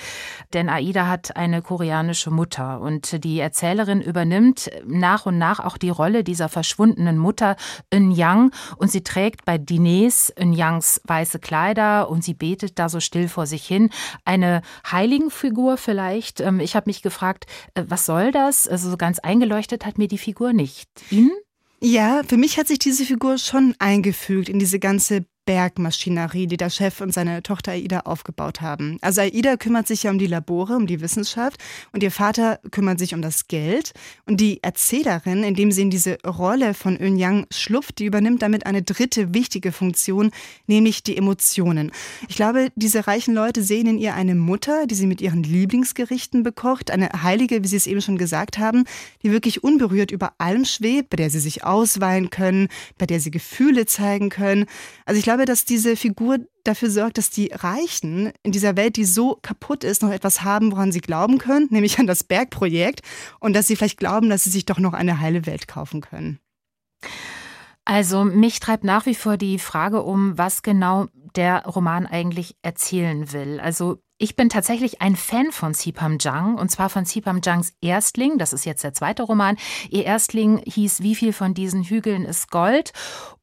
[SPEAKER 2] denn Aida hat eine koreanische Mutter und die Erzählerin übernimmt nach und nach auch die Rolle dieser verschwundenen Mutter Eun Yang und sie trägt bei Diners Eun Yangs weiße Kleider und sie betet da so still vor sich hin. Eine Heiligenfigur vielleicht. Ähm, ich habe mich gefragt, äh, was soll das? Also so ganz eingeleuchtet hat mir die Figur nicht. Ihnen?
[SPEAKER 7] Ja, für mich hat sich diese Figur schon eingefügt in diese ganze Bergmaschinerie, die der Chef und seine Tochter Aida aufgebaut haben. Also Aida kümmert sich ja um die Labore, um die Wissenschaft und ihr Vater kümmert sich um das Geld. Und die Erzählerin, indem sie in diese Rolle von Eun Yang schlupft, die übernimmt damit eine dritte wichtige Funktion, nämlich die Emotionen. Ich glaube, diese reichen Leute sehen in ihr eine Mutter, die sie mit ihren Lieblingsgerichten bekocht, eine Heilige, wie sie es eben schon gesagt haben, die wirklich unberührt über allem schwebt, bei der sie sich ausweinen können, bei der sie Gefühle zeigen können. Also ich glaube, glaube, dass diese Figur dafür sorgt, dass die Reichen in dieser Welt, die so kaputt ist, noch etwas haben, woran sie glauben können, [laughs] nämlich an das Bergprojekt und dass sie vielleicht glauben, dass sie sich doch noch eine heile Welt kaufen können.
[SPEAKER 2] Also mich treibt nach wie vor die Frage um, was genau der Roman eigentlich erzählen will. Also ich bin tatsächlich ein Fan von Sipam Jang und zwar von Sipam Jangs Erstling. Das ist jetzt der zweite Roman. Ihr Erstling hieß Wie viel von diesen Hügeln ist Gold?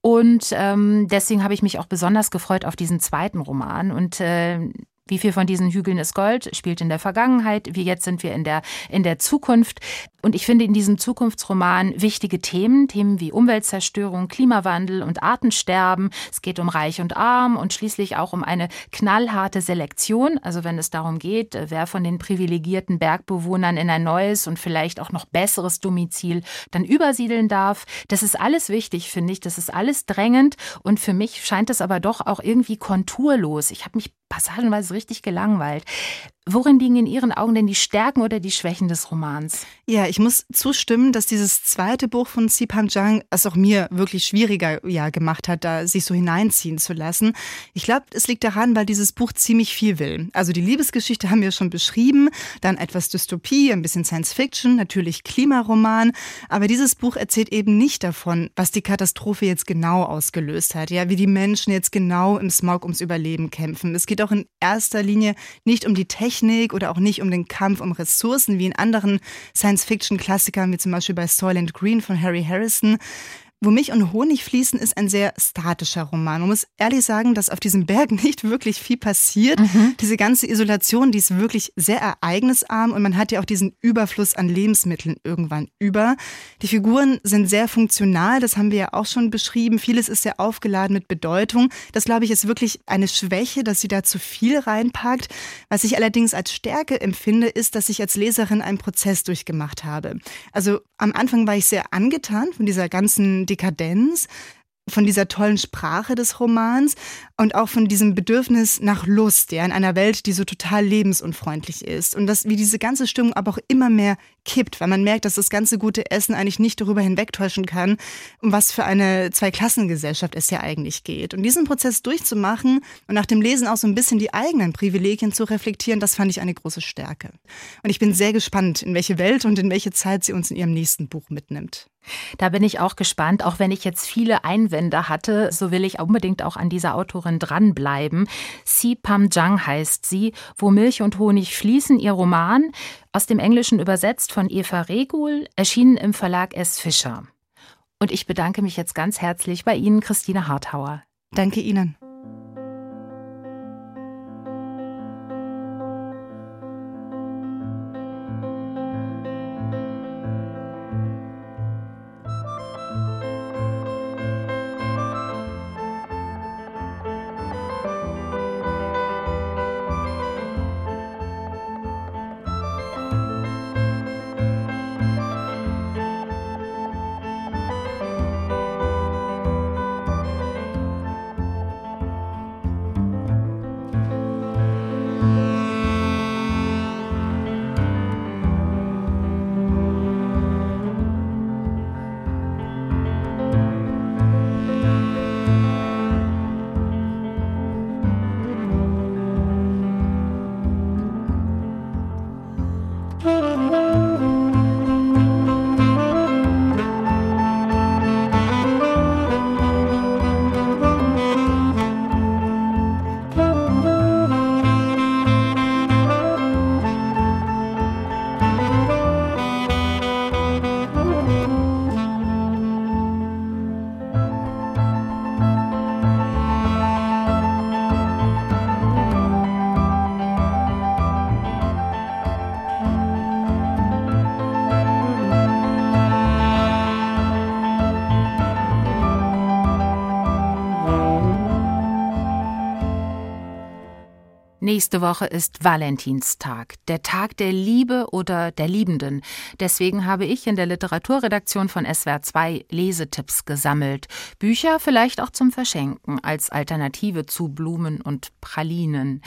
[SPEAKER 2] Und ähm, deswegen habe ich mich auch besonders gefreut auf diesen zweiten Roman. Und äh, wie viel von diesen Hügeln ist Gold, spielt in der Vergangenheit, wie jetzt sind wir in der, in der Zukunft. Und ich finde in diesem Zukunftsroman wichtige Themen, Themen wie Umweltzerstörung, Klimawandel und Artensterben. Es geht um Reich und Arm und schließlich auch um eine knallharte Selektion. Also wenn es darum geht, wer von den privilegierten Bergbewohnern in ein neues und vielleicht auch noch besseres Domizil dann übersiedeln darf. Das ist alles wichtig, finde ich. Das ist alles drängend. Und für mich scheint es aber doch auch irgendwie konturlos. Ich habe mich passagenweise richtig gelangweilt. Worin liegen in Ihren Augen denn die Stärken oder die Schwächen des Romans?
[SPEAKER 7] Ja, ich muss zustimmen, dass dieses zweite Buch von Sipam Jang es auch mir wirklich schwieriger ja, gemacht hat, da sich so hineinziehen zu lassen. Ich glaube, es liegt daran, weil dieses Buch ziemlich viel will. Also die Liebesgeschichte haben wir schon beschrieben, dann etwas Dystopie, ein bisschen Science Fiction, natürlich Klimaroman, aber dieses Buch erzählt eben nicht davon, was die Katastrophe jetzt genau ausgelöst hat, ja, wie die Menschen jetzt genau im Smog ums Überleben kämpfen. Es geht auch in erster Linie nicht um die Technik, Technik oder auch nicht um den Kampf um Ressourcen wie in anderen Science-Fiction-Klassikern, wie zum Beispiel bei Soylent Green von Harry Harrison. Wo Milch und Honig fließen, ist ein sehr statischer Roman. Man muss ehrlich sagen, dass auf diesem Berg [laughs] nicht wirklich viel passiert. Mhm. Diese ganze Isolation, die ist wirklich sehr ereignisarm und man hat ja auch diesen Überfluss an Lebensmitteln irgendwann über. Die Figuren sind sehr funktional, das haben wir ja auch schon beschrieben. Vieles ist sehr aufgeladen mit Bedeutung. Das, glaube ich, ist wirklich eine Schwäche, dass sie da zu viel reinpackt. Was ich allerdings als Stärke empfinde, ist, dass ich als Leserin einen Prozess durchgemacht habe. Also am Anfang war ich sehr angetan von dieser ganzen Dekadenz. von dieser tollen Sprache des Romans und auch von diesem Bedürfnis nach Lust, ja, in einer Welt, die so total lebensunfreundlich ist. Und dass, wie diese ganze Stimmung aber auch immer mehr kippt, weil man merkt, dass das ganze gute Essen eigentlich nicht darüber hinwegtäuschen kann, um was für eine Zweiklassengesellschaft es ja eigentlich geht. Und diesen Prozess durchzumachen und nach dem Lesen auch so ein bisschen die eigenen Privilegien zu reflektieren, das fand ich eine große Stärke. Und ich bin sehr gespannt, in welche Welt und in welche Zeit sie uns in ihrem nächsten Buch mitnimmt.
[SPEAKER 2] Da bin ich auch gespannt. Auch wenn ich jetzt viele Einwände hatte, so will ich unbedingt auch an dieser Autorin dranbleiben. Si Pam Jang heißt sie. Wo Milch und Honig fließen, ihr Roman. Aus dem Englischen übersetzt von Eva Regul, erschienen im Verlag S. Fischer. Und ich bedanke mich jetzt ganz herzlich bei Ihnen, Christine Harthauer.
[SPEAKER 7] Danke Ihnen.
[SPEAKER 2] Nächste Woche ist Valentinstag, der Tag der Liebe oder der Liebenden. Deswegen habe ich in der Literaturredaktion von SWR 2 Lesetipps gesammelt. Bücher vielleicht auch zum Verschenken als Alternative zu Blumen und Pralinen.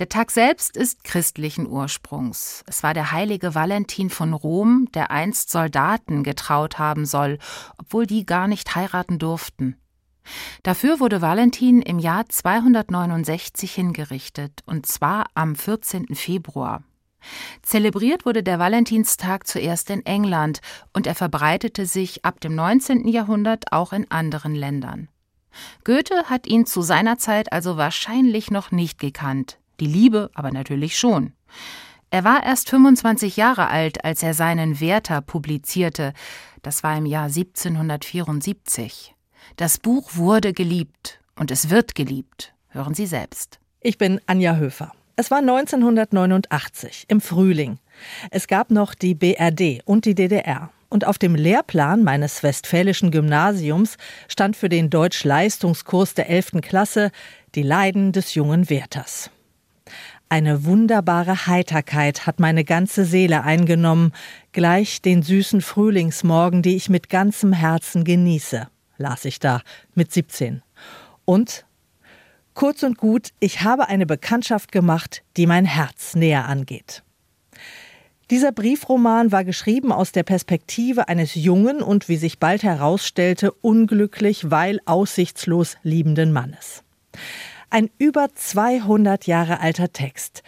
[SPEAKER 2] Der Tag selbst ist christlichen Ursprungs. Es war der heilige Valentin von Rom, der einst Soldaten getraut haben soll, obwohl die gar nicht heiraten durften. Dafür wurde Valentin im Jahr 269 hingerichtet, und zwar am 14. Februar. Zelebriert wurde der Valentinstag zuerst in England und er verbreitete sich ab dem 19. Jahrhundert auch in anderen Ländern. Goethe hat ihn zu seiner Zeit also wahrscheinlich noch nicht gekannt, die Liebe aber natürlich schon. Er war erst 25 Jahre alt, als er seinen Werther publizierte, das war im Jahr 1774. Das Buch wurde geliebt und es wird geliebt. Hören Sie selbst.
[SPEAKER 8] Ich bin Anja Höfer. Es war 1989 im Frühling. Es gab noch die BRD und die DDR. Und auf dem Lehrplan meines westfälischen Gymnasiums stand für den Deutsch-Leistungskurs der 11. Klasse die Leiden des jungen Werthers. Eine wunderbare Heiterkeit hat meine ganze Seele eingenommen, gleich den süßen Frühlingsmorgen, die ich mit ganzem Herzen genieße las ich da mit 17. Und kurz und gut, ich habe eine Bekanntschaft gemacht, die mein Herz näher angeht. Dieser Briefroman war geschrieben aus der Perspektive eines jungen und, wie sich bald herausstellte, unglücklich, weil aussichtslos liebenden Mannes. Ein über 200 Jahre alter Text,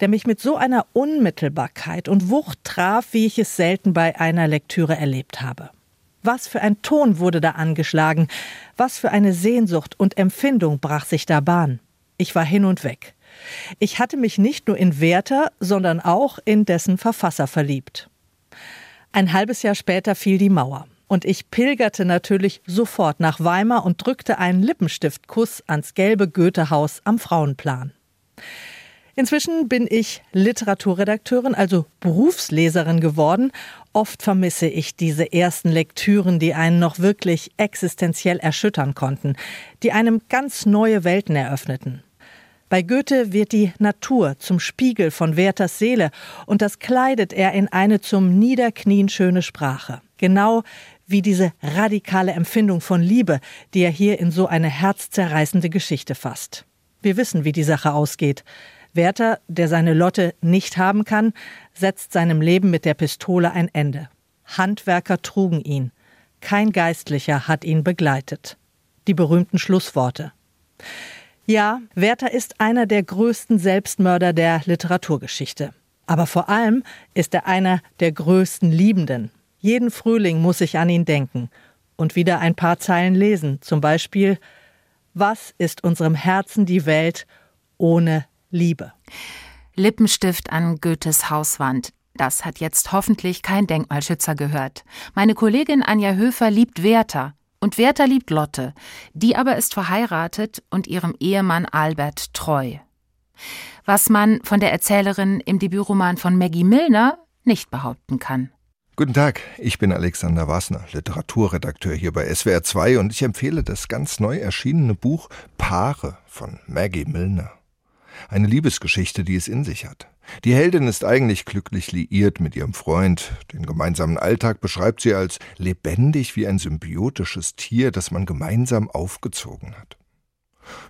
[SPEAKER 8] der mich mit so einer Unmittelbarkeit und Wucht traf, wie ich es selten bei einer Lektüre erlebt habe. Was für ein Ton wurde da angeschlagen, was für eine Sehnsucht und Empfindung brach sich da Bahn. Ich war hin und weg. Ich hatte mich nicht nur in Werther, sondern auch in dessen Verfasser verliebt. Ein halbes Jahr später fiel die Mauer. Und ich pilgerte natürlich sofort nach Weimar und drückte einen Lippenstiftkuss ans gelbe Goethehaus am Frauenplan. Inzwischen bin ich Literaturredakteurin, also Berufsleserin geworden. Oft vermisse ich diese ersten Lektüren, die einen noch wirklich existenziell erschüttern konnten, die einem ganz neue Welten eröffneten. Bei Goethe wird die Natur zum Spiegel von Werthers Seele und das kleidet er in eine zum Niederknien schöne Sprache. Genau wie diese radikale Empfindung von Liebe, die er hier in so eine herzzerreißende Geschichte fasst. Wir wissen, wie die Sache ausgeht. Werther, der seine Lotte nicht haben kann, setzt seinem Leben mit der Pistole ein Ende. Handwerker trugen ihn. Kein Geistlicher hat ihn begleitet. Die berühmten Schlussworte. Ja, Werther ist einer der größten Selbstmörder der Literaturgeschichte. Aber vor allem ist er einer der größten Liebenden. Jeden Frühling muss ich an ihn denken und wieder ein paar Zeilen lesen. Zum Beispiel Was ist unserem Herzen die Welt ohne Liebe?
[SPEAKER 2] Lippenstift an Goethes Hauswand. Das hat jetzt hoffentlich kein Denkmalschützer gehört. Meine Kollegin Anja Höfer liebt Werther. Und Werther liebt Lotte. Die aber ist verheiratet und ihrem Ehemann Albert treu. Was man von der Erzählerin im Debütroman von Maggie Milner nicht behaupten kann.
[SPEAKER 9] Guten Tag, ich bin Alexander Wassner, Literaturredakteur hier bei SWR 2 und ich empfehle das ganz neu erschienene Buch Paare von Maggie Milner. Eine Liebesgeschichte, die es in sich hat. Die Heldin ist eigentlich glücklich liiert mit ihrem Freund. Den gemeinsamen Alltag beschreibt sie als lebendig wie ein symbiotisches Tier, das man gemeinsam aufgezogen hat.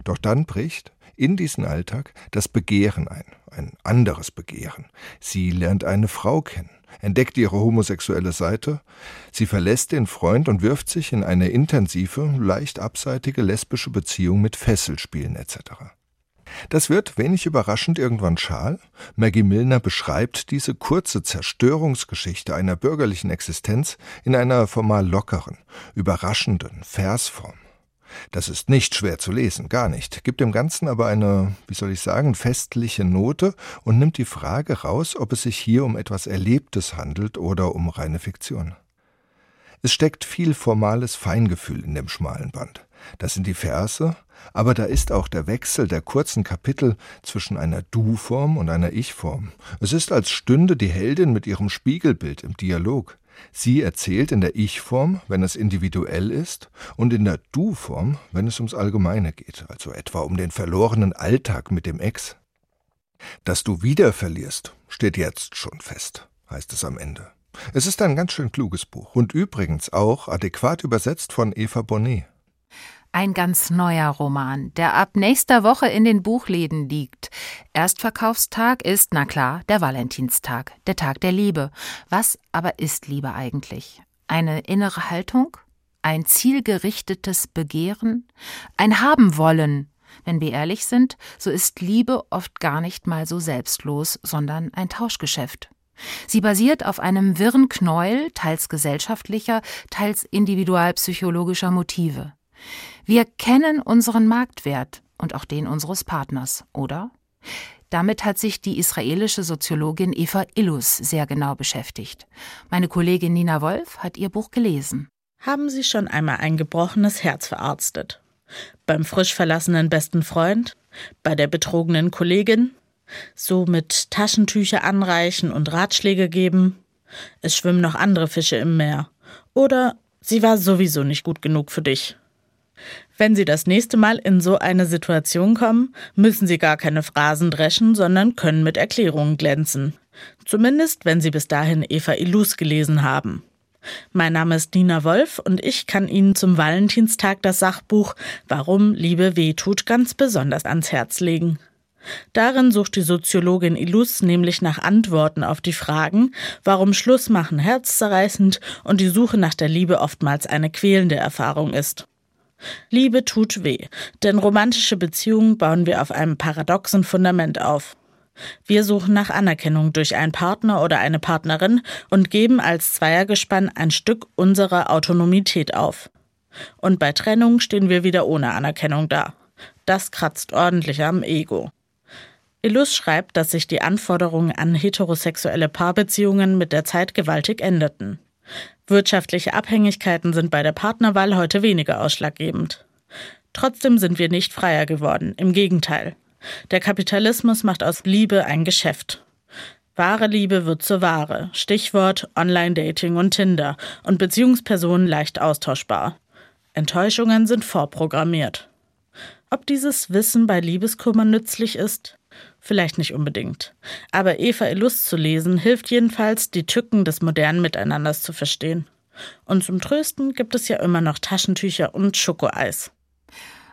[SPEAKER 9] Doch dann bricht in diesen Alltag das Begehren ein, ein anderes Begehren. Sie lernt eine Frau kennen entdeckt ihre homosexuelle Seite, sie verlässt den Freund und wirft sich in eine intensive, leicht abseitige lesbische Beziehung mit Fesselspielen etc. Das wird, wenig überraschend, irgendwann schal. Maggie Milner beschreibt diese kurze Zerstörungsgeschichte einer bürgerlichen Existenz in einer formal lockeren, überraschenden Versform. Das ist nicht schwer zu lesen, gar nicht, gibt dem Ganzen aber eine, wie soll ich sagen, festliche Note und nimmt die Frage raus, ob es sich hier um etwas Erlebtes handelt oder um reine Fiktion. Es steckt viel formales Feingefühl in dem schmalen Band. Das sind die Verse, aber da ist auch der Wechsel der kurzen Kapitel zwischen einer Du-Form und einer Ich-Form. Es ist, als stünde die Heldin mit ihrem Spiegelbild im Dialog. Sie erzählt in der Ich-Form, wenn es individuell ist, und in der Du-Form, wenn es ums Allgemeine geht, also etwa um den verlorenen Alltag mit dem Ex. Dass du wieder verlierst, steht jetzt schon fest, heißt es am Ende. Es ist ein ganz schön kluges Buch und übrigens auch adäquat übersetzt von Eva Bonnet.
[SPEAKER 2] Ein ganz neuer Roman, der ab nächster Woche in den Buchläden liegt. Erstverkaufstag ist, na klar, der Valentinstag, der Tag der Liebe. Was aber ist Liebe eigentlich? Eine innere Haltung? Ein zielgerichtetes Begehren? Ein Haben-Wollen? Wenn wir ehrlich sind, so ist Liebe oft gar nicht mal so selbstlos, sondern ein Tauschgeschäft. Sie basiert auf einem wirren Knäuel, teils gesellschaftlicher, teils individualpsychologischer Motive. Wir kennen unseren Marktwert und auch den unseres Partners, oder? Damit hat sich die israelische Soziologin Eva Illus sehr genau beschäftigt. Meine Kollegin Nina Wolf hat ihr Buch gelesen.
[SPEAKER 10] Haben Sie schon einmal ein gebrochenes Herz verarztet? Beim frisch verlassenen besten Freund? Bei der betrogenen Kollegin? So mit Taschentücher anreichen und Ratschläge geben? Es schwimmen noch andere Fische im Meer. Oder sie war sowieso nicht gut genug für dich. Wenn Sie das nächste Mal in so eine Situation kommen, müssen Sie gar keine Phrasen dreschen, sondern können mit Erklärungen glänzen. Zumindest, wenn Sie bis dahin Eva Illus gelesen haben. Mein Name ist Nina Wolf und ich kann Ihnen zum Valentinstag das Sachbuch Warum Liebe wehtut ganz besonders ans Herz legen. Darin sucht die Soziologin Illus nämlich nach Antworten auf die Fragen, warum Schluss machen herzzerreißend und die Suche nach der Liebe oftmals eine quälende Erfahrung ist. Liebe tut weh, denn romantische Beziehungen bauen wir auf einem paradoxen Fundament auf. Wir suchen nach Anerkennung durch einen Partner oder eine Partnerin und geben als Zweiergespann ein Stück unserer Autonomität auf. Und bei Trennung stehen wir wieder ohne Anerkennung da. Das kratzt ordentlich am Ego. Illus schreibt, dass sich die Anforderungen an heterosexuelle Paarbeziehungen mit der Zeit gewaltig änderten. Wirtschaftliche Abhängigkeiten sind bei der Partnerwahl heute weniger ausschlaggebend. Trotzdem sind wir nicht freier geworden, im Gegenteil. Der Kapitalismus macht aus Liebe ein Geschäft. Wahre Liebe wird zur Ware. Stichwort Online-Dating und Tinder und Beziehungspersonen leicht austauschbar. Enttäuschungen sind vorprogrammiert. Ob dieses Wissen bei Liebeskummer nützlich ist? Vielleicht nicht unbedingt. Aber Eva Illust zu lesen, hilft jedenfalls, die Tücken des modernen Miteinanders zu verstehen. Und zum Trösten gibt es ja immer noch Taschentücher und Schokoeis.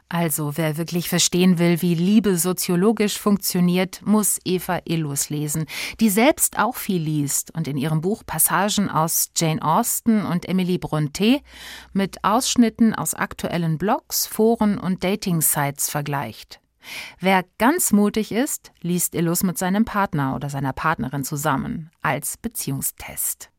[SPEAKER 2] Also, wer wirklich verstehen will, wie Liebe soziologisch funktioniert, muss Eva Illus lesen, die selbst auch viel liest und in ihrem Buch Passagen aus Jane Austen und Emily Brontë mit Ausschnitten aus aktuellen Blogs, Foren und Dating-Sites vergleicht. Wer ganz mutig ist, liest Illus mit seinem Partner oder seiner Partnerin zusammen als Beziehungstest.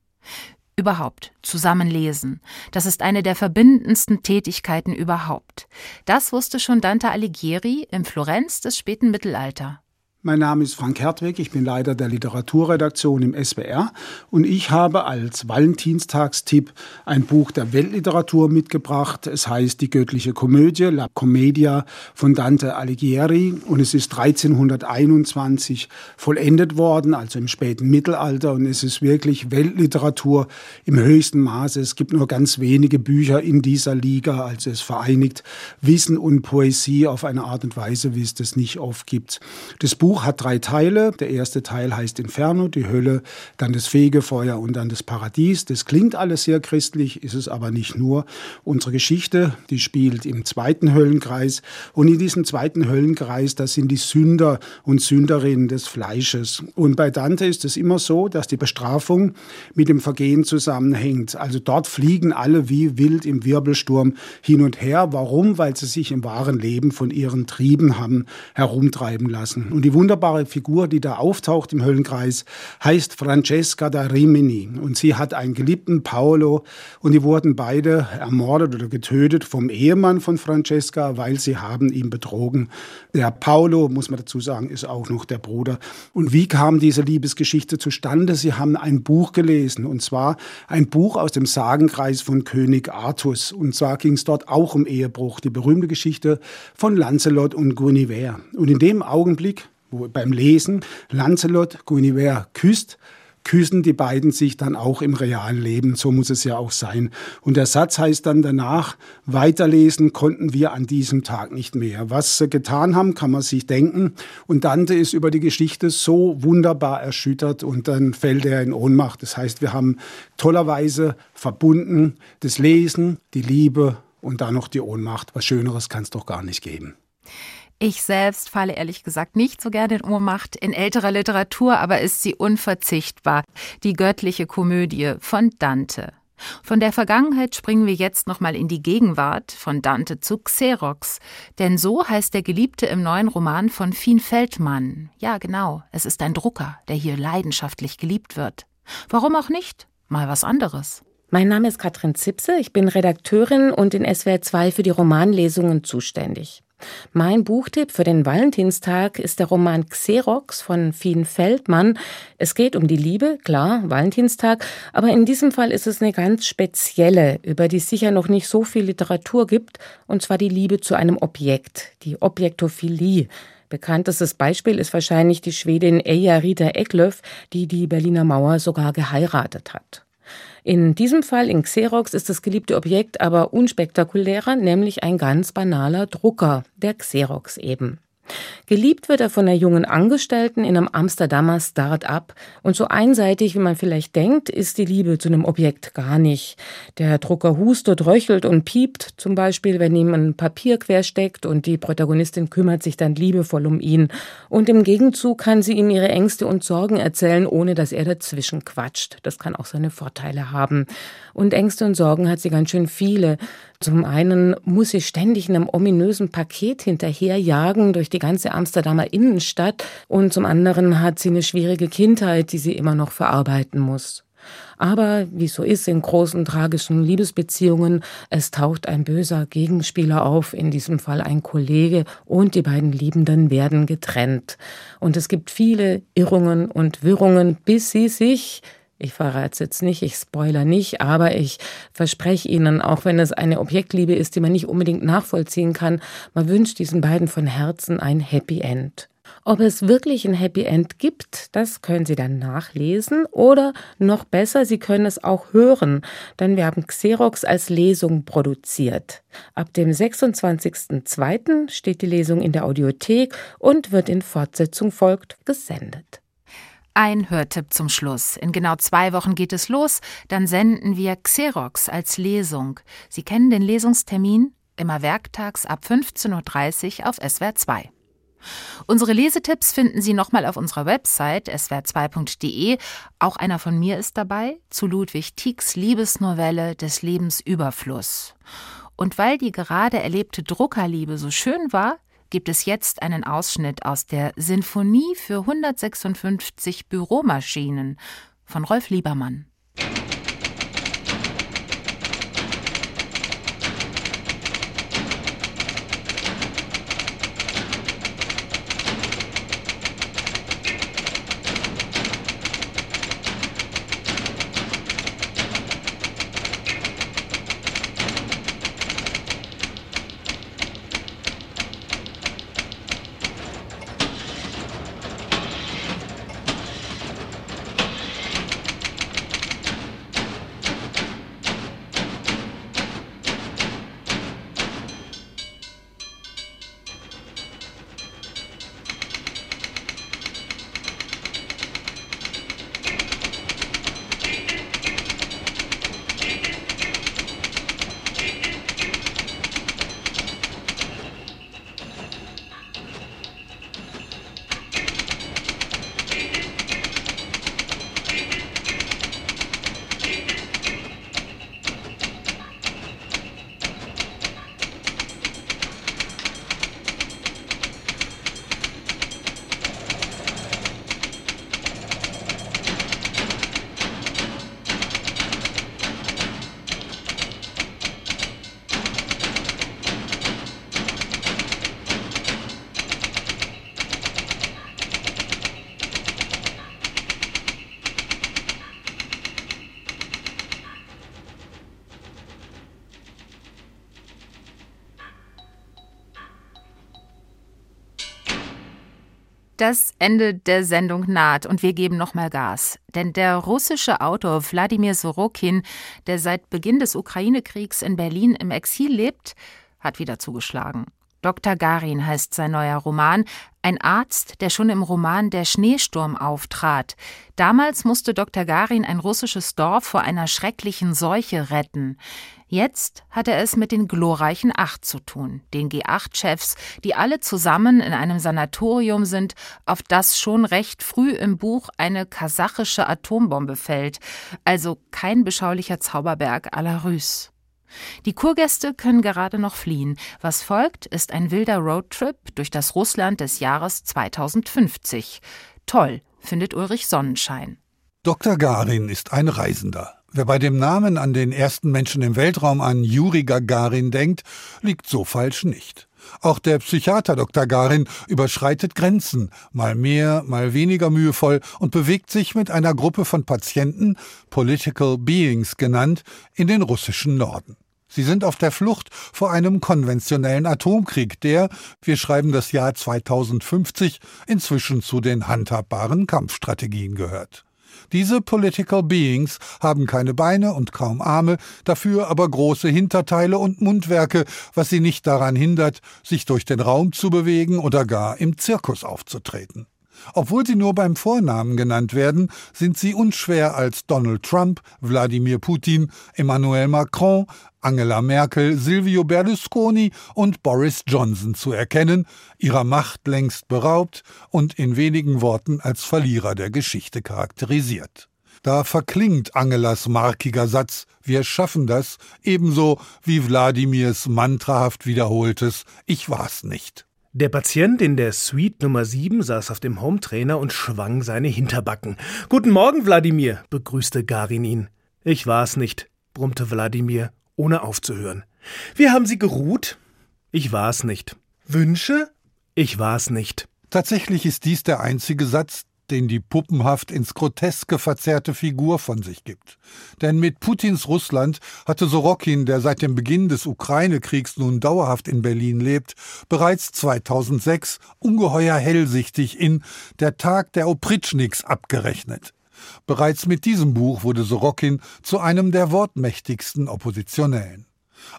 [SPEAKER 2] Überhaupt, zusammen lesen. Das ist eine der verbindendsten Tätigkeiten überhaupt. Das wusste schon Dante Alighieri im Florenz des späten Mittelalter.
[SPEAKER 11] Mein Name ist Frank Hertwig, ich bin Leiter der Literaturredaktion im SWR und ich habe als Valentinstagstipp ein Buch der Weltliteratur mitgebracht. Es heißt Die göttliche Komödie, La Commedia von Dante Alighieri und es ist 1321 vollendet worden, also im späten Mittelalter und es ist wirklich Weltliteratur im höchsten Maße. Es gibt nur ganz wenige Bücher in dieser Liga, also es vereinigt Wissen und Poesie auf eine Art und Weise, wie es das nicht oft gibt. Das Buch Buch hat drei Teile. Der erste Teil heißt Inferno, die Hölle, dann das Fegefeuer und dann das Paradies. Das klingt alles sehr christlich, ist es aber nicht nur. Unsere Geschichte, die spielt im zweiten Höllenkreis. Und in diesem zweiten Höllenkreis, das sind die Sünder und Sünderinnen des Fleisches. Und bei Dante ist es immer so, dass die Bestrafung mit dem Vergehen zusammenhängt. Also dort fliegen alle wie wild im Wirbelsturm hin und her. Warum? Weil sie sich im wahren Leben von ihren Trieben haben herumtreiben lassen. Und die wunderbare Figur, die da auftaucht im Höllenkreis, heißt Francesca da Rimini. Und sie hat einen geliebten Paolo und die wurden beide ermordet oder getötet vom Ehemann von Francesca, weil sie haben ihn betrogen. Der Paolo, muss man dazu sagen, ist auch noch der Bruder. Und wie kam diese Liebesgeschichte zustande? Sie haben ein Buch gelesen und zwar ein Buch aus dem Sagenkreis von König Artus. Und zwar ging es dort auch um Ehebruch, die berühmte Geschichte von Lancelot und Guinevere. Und in dem Augenblick wo beim Lesen Lancelot Guinevere küsst, küssen die beiden sich dann auch im realen Leben. So muss es ja auch sein. Und der Satz heißt dann danach, weiterlesen konnten wir an diesem Tag nicht mehr. Was sie getan haben, kann man sich denken. Und Dante ist über die Geschichte so wunderbar erschüttert und dann fällt er in Ohnmacht. Das heißt, wir haben tollerweise verbunden das Lesen, die Liebe und dann noch die Ohnmacht. Was Schöneres kann es doch gar nicht geben.
[SPEAKER 2] Ich selbst falle ehrlich gesagt nicht so gerne in Ohnmacht. In älterer Literatur aber ist sie unverzichtbar. Die göttliche Komödie von Dante. Von der Vergangenheit springen wir jetzt nochmal in die Gegenwart, von Dante zu Xerox. Denn so heißt der Geliebte im neuen Roman von Fien Feldmann. Ja, genau, es ist ein Drucker, der hier leidenschaftlich geliebt wird. Warum auch nicht? Mal was anderes.
[SPEAKER 12] Mein Name ist Katrin Zipse, ich bin Redakteurin und in SWR 2 für die Romanlesungen zuständig. Mein Buchtipp für den Valentinstag ist der Roman Xerox von Fien Feldmann. Es geht um die Liebe, klar, Valentinstag, aber in diesem Fall ist es eine ganz spezielle, über die es sicher noch nicht so viel Literatur gibt, und zwar die Liebe zu einem Objekt, die Objektophilie. Bekanntestes Beispiel ist wahrscheinlich die Schwedin Eija Rita Eklöf, die die Berliner Mauer sogar geheiratet hat. In diesem Fall in Xerox ist das geliebte Objekt aber unspektakulärer, nämlich ein ganz banaler Drucker, der Xerox eben. Geliebt wird er von der jungen Angestellten in einem Amsterdamer Start-up. Und so einseitig, wie man vielleicht denkt, ist die Liebe zu einem Objekt gar nicht. Der Drucker hustet, röchelt und piept, zum Beispiel, wenn ihm ein Papier quersteckt und die Protagonistin kümmert sich dann liebevoll um ihn. Und im Gegenzug kann sie ihm ihre Ängste und Sorgen erzählen, ohne dass er dazwischen quatscht. Das kann auch seine Vorteile haben. Und Ängste und Sorgen hat sie ganz schön viele. Zum einen muss sie ständig einem ominösen Paket hinterherjagen durch die ganze Amsterdamer Innenstadt und zum anderen hat sie eine schwierige Kindheit, die sie immer noch verarbeiten muss. Aber wie so ist in großen tragischen Liebesbeziehungen, es taucht ein böser Gegenspieler auf, in diesem Fall ein Kollege, und die beiden Liebenden werden getrennt. Und es gibt viele Irrungen und Wirrungen, bis sie sich ich verrate es jetzt nicht, ich spoiler nicht, aber ich verspreche Ihnen, auch wenn es eine Objektliebe ist, die man nicht unbedingt nachvollziehen kann, man wünscht diesen beiden von Herzen ein Happy End. Ob es wirklich ein Happy End gibt, das können Sie dann nachlesen oder noch besser, Sie können es auch hören, denn wir haben Xerox als Lesung produziert. Ab dem 26.02. steht die Lesung in der Audiothek und wird in Fortsetzung folgt gesendet.
[SPEAKER 2] Ein Hörtipp zum Schluss. In genau zwei Wochen geht es los. Dann senden wir Xerox als Lesung. Sie kennen den Lesungstermin? Immer werktags ab 15.30 Uhr auf SWR 2. Unsere Lesetipps finden Sie nochmal auf unserer Website swr2.de. Auch einer von mir ist dabei, zu Ludwig Tieks Liebesnovelle des Lebensüberfluss. Und weil die gerade erlebte Druckerliebe so schön war, gibt es jetzt einen Ausschnitt aus der Sinfonie für 156 Büromaschinen von Rolf Liebermann. Ende der Sendung naht und wir geben nochmal Gas. Denn der russische Autor Wladimir Sorokin, der seit Beginn des Ukraine-Kriegs in Berlin im Exil lebt, hat wieder zugeschlagen. Dr. Garin heißt sein neuer Roman, ein Arzt, der schon im Roman Der Schneesturm auftrat. Damals musste Dr. Garin ein russisches Dorf vor einer schrecklichen Seuche retten. Jetzt hat er es mit den glorreichen Acht zu tun, den G8-Chefs, die alle zusammen in einem Sanatorium sind, auf das schon recht früh im Buch eine kasachische Atombombe fällt, also kein beschaulicher Zauberberg à la Russe. Die Kurgäste können gerade noch fliehen. Was folgt, ist ein wilder Roadtrip durch das Russland des Jahres 2050. Toll, findet Ulrich Sonnenschein.
[SPEAKER 13] Dr. Garin ist ein Reisender. Wer bei dem Namen an den ersten Menschen im Weltraum an Juri Gagarin denkt, liegt so falsch nicht. Auch der Psychiater Dr. Garin überschreitet Grenzen, mal mehr, mal weniger mühevoll und bewegt sich mit einer Gruppe von Patienten, Political Beings genannt, in den russischen Norden. Sie sind auf der Flucht vor einem konventionellen Atomkrieg, der, wir schreiben das Jahr 2050, inzwischen zu den handhabbaren Kampfstrategien gehört. Diese Political Beings haben keine Beine und kaum Arme, dafür aber große Hinterteile und Mundwerke, was sie nicht daran hindert, sich durch den Raum zu bewegen oder gar im Zirkus aufzutreten. Obwohl sie nur beim Vornamen genannt werden, sind sie unschwer als Donald Trump, Wladimir Putin, Emmanuel Macron, Angela Merkel, Silvio Berlusconi und Boris Johnson zu erkennen, ihrer Macht längst beraubt und in wenigen Worten als Verlierer der Geschichte charakterisiert. Da verklingt Angelas markiger Satz Wir schaffen das, ebenso wie Wladimirs mantrahaft wiederholtes Ich war's nicht.
[SPEAKER 14] Der Patient in der Suite Nummer 7 saß auf dem Hometrainer und schwang seine Hinterbacken. Guten Morgen, Wladimir, begrüßte Garin ihn. Ich war's nicht, brummte Wladimir ohne aufzuhören. Wie haben Sie geruht? Ich war's nicht. Wünsche? Ich war's nicht.
[SPEAKER 13] Tatsächlich ist dies der einzige Satz, den die puppenhaft ins Groteske verzerrte Figur von sich gibt. Denn mit Putins Russland hatte Sorokin, der seit dem Beginn des Ukraine-Kriegs nun dauerhaft in Berlin lebt, bereits 2006 ungeheuer hellsichtig in Der Tag der Opritschniks abgerechnet. Bereits mit diesem Buch wurde Sorokin zu einem der wortmächtigsten Oppositionellen.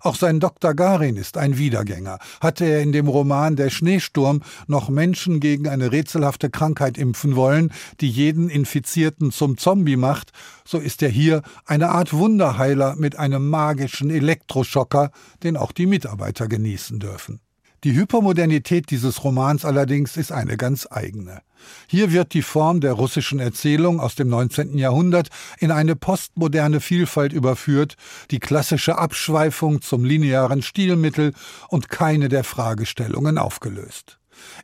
[SPEAKER 13] Auch sein Dr. Garin ist ein Wiedergänger. Hatte er in dem Roman Der Schneesturm noch Menschen gegen eine rätselhafte Krankheit impfen wollen, die jeden Infizierten zum Zombie macht, so ist er hier eine Art Wunderheiler mit einem magischen Elektroschocker, den auch die Mitarbeiter genießen dürfen. Die Hypermodernität dieses Romans allerdings ist eine ganz eigene. Hier wird die Form der russischen Erzählung aus dem 19. Jahrhundert in eine postmoderne Vielfalt überführt, die klassische Abschweifung zum linearen Stilmittel und keine der Fragestellungen aufgelöst.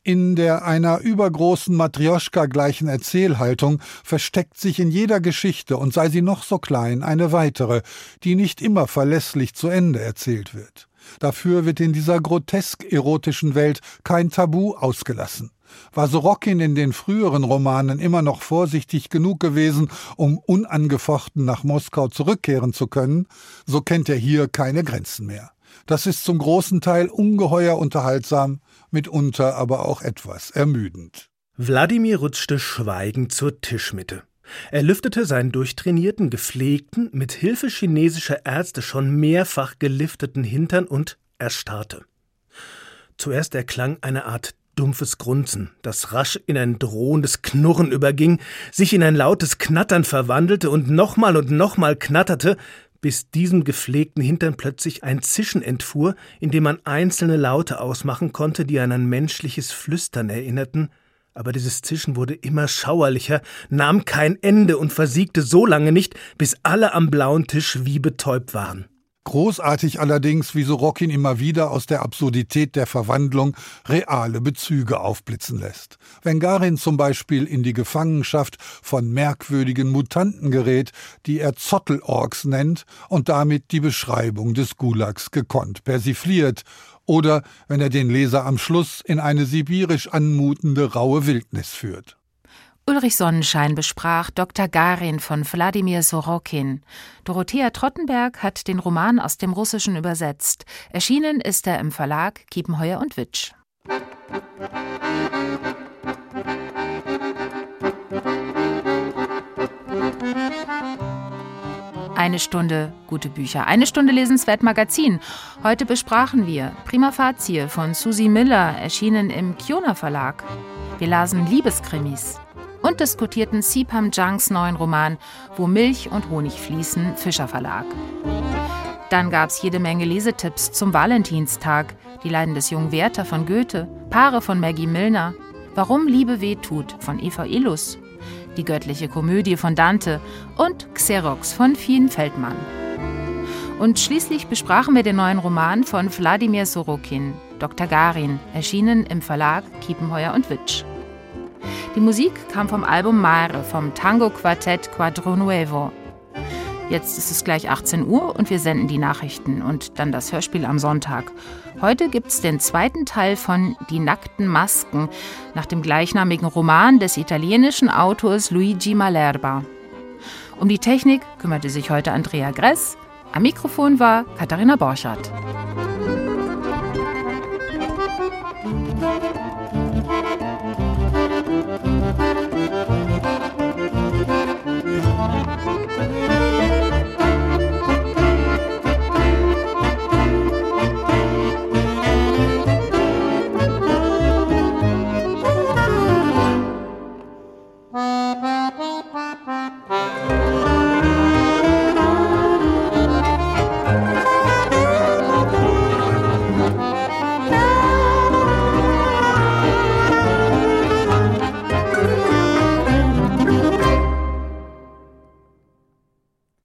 [SPEAKER 13] In der einer übergroßen Matrioschka gleichen Erzählhaltung versteckt sich in jeder Geschichte, und sei sie noch so klein, eine weitere, die nicht immer verlässlich zu Ende erzählt wird. Dafür wird in dieser grotesk erotischen Welt kein Tabu ausgelassen. War Sorokin in den früheren Romanen immer noch vorsichtig genug gewesen, um unangefochten nach Moskau zurückkehren zu können, so kennt er hier keine Grenzen mehr. Das ist zum großen Teil ungeheuer unterhaltsam, mitunter aber auch etwas ermüdend.
[SPEAKER 14] Wladimir rutschte schweigend zur Tischmitte. Er lüftete seinen durchtrainierten, gepflegten, mit Hilfe chinesischer Ärzte schon mehrfach gelifteten Hintern und erstarrte. Zuerst erklang eine Art dumpfes Grunzen, das rasch in ein drohendes Knurren überging, sich in ein lautes Knattern verwandelte und nochmal und nochmal knatterte, bis diesem gepflegten Hintern plötzlich ein Zischen entfuhr, in dem man einzelne Laute ausmachen konnte, die an ein menschliches Flüstern erinnerten, aber dieses Zischen wurde immer schauerlicher, nahm kein Ende und versiegte so lange nicht, bis alle am blauen Tisch wie betäubt waren.
[SPEAKER 13] Großartig allerdings, wie Sorokin immer wieder aus der Absurdität der Verwandlung reale Bezüge aufblitzen lässt. Wenn Garin zum Beispiel in die Gefangenschaft von merkwürdigen Mutanten gerät, die er Zottelorks nennt und damit die Beschreibung des Gulags gekonnt persifliert, oder wenn er den Leser am Schluss in eine sibirisch anmutende raue Wildnis führt.
[SPEAKER 2] Ulrich Sonnenschein besprach Dr. Garin von Wladimir Sorokin. Dorothea Trottenberg hat den Roman aus dem Russischen übersetzt. Erschienen ist er im Verlag Kiepenheuer und Witsch. Eine Stunde gute Bücher, eine Stunde lesenswert Magazin. Heute besprachen wir Prima Facie von Susie Miller, erschienen im Kiona Verlag. Wir lasen Liebeskrimis und diskutierten Sipam Jungs neuen Roman Wo Milch und Honig fließen, Fischer Verlag. Dann gab es jede Menge Lesetipps zum Valentinstag, Die Leiden des jungen Werther von Goethe, Paare von Maggie Milner, Warum Liebe weh tut von Eva Illus, Die göttliche Komödie von Dante und Xerox von Fien Feldmann. Und schließlich besprachen wir den neuen Roman von Wladimir Sorokin, Dr. Garin, erschienen im Verlag Kiepenheuer und Witsch. Die Musik kam vom Album Mare vom Tango Quartett Quadro Nuevo. Jetzt ist es gleich 18 Uhr und wir senden die Nachrichten und dann das Hörspiel am Sonntag. Heute gibt es den zweiten Teil von Die nackten Masken nach dem gleichnamigen Roman des italienischen Autors Luigi Malerba. Um die Technik kümmerte sich heute Andrea Gress. Am Mikrofon war Katharina Borchardt.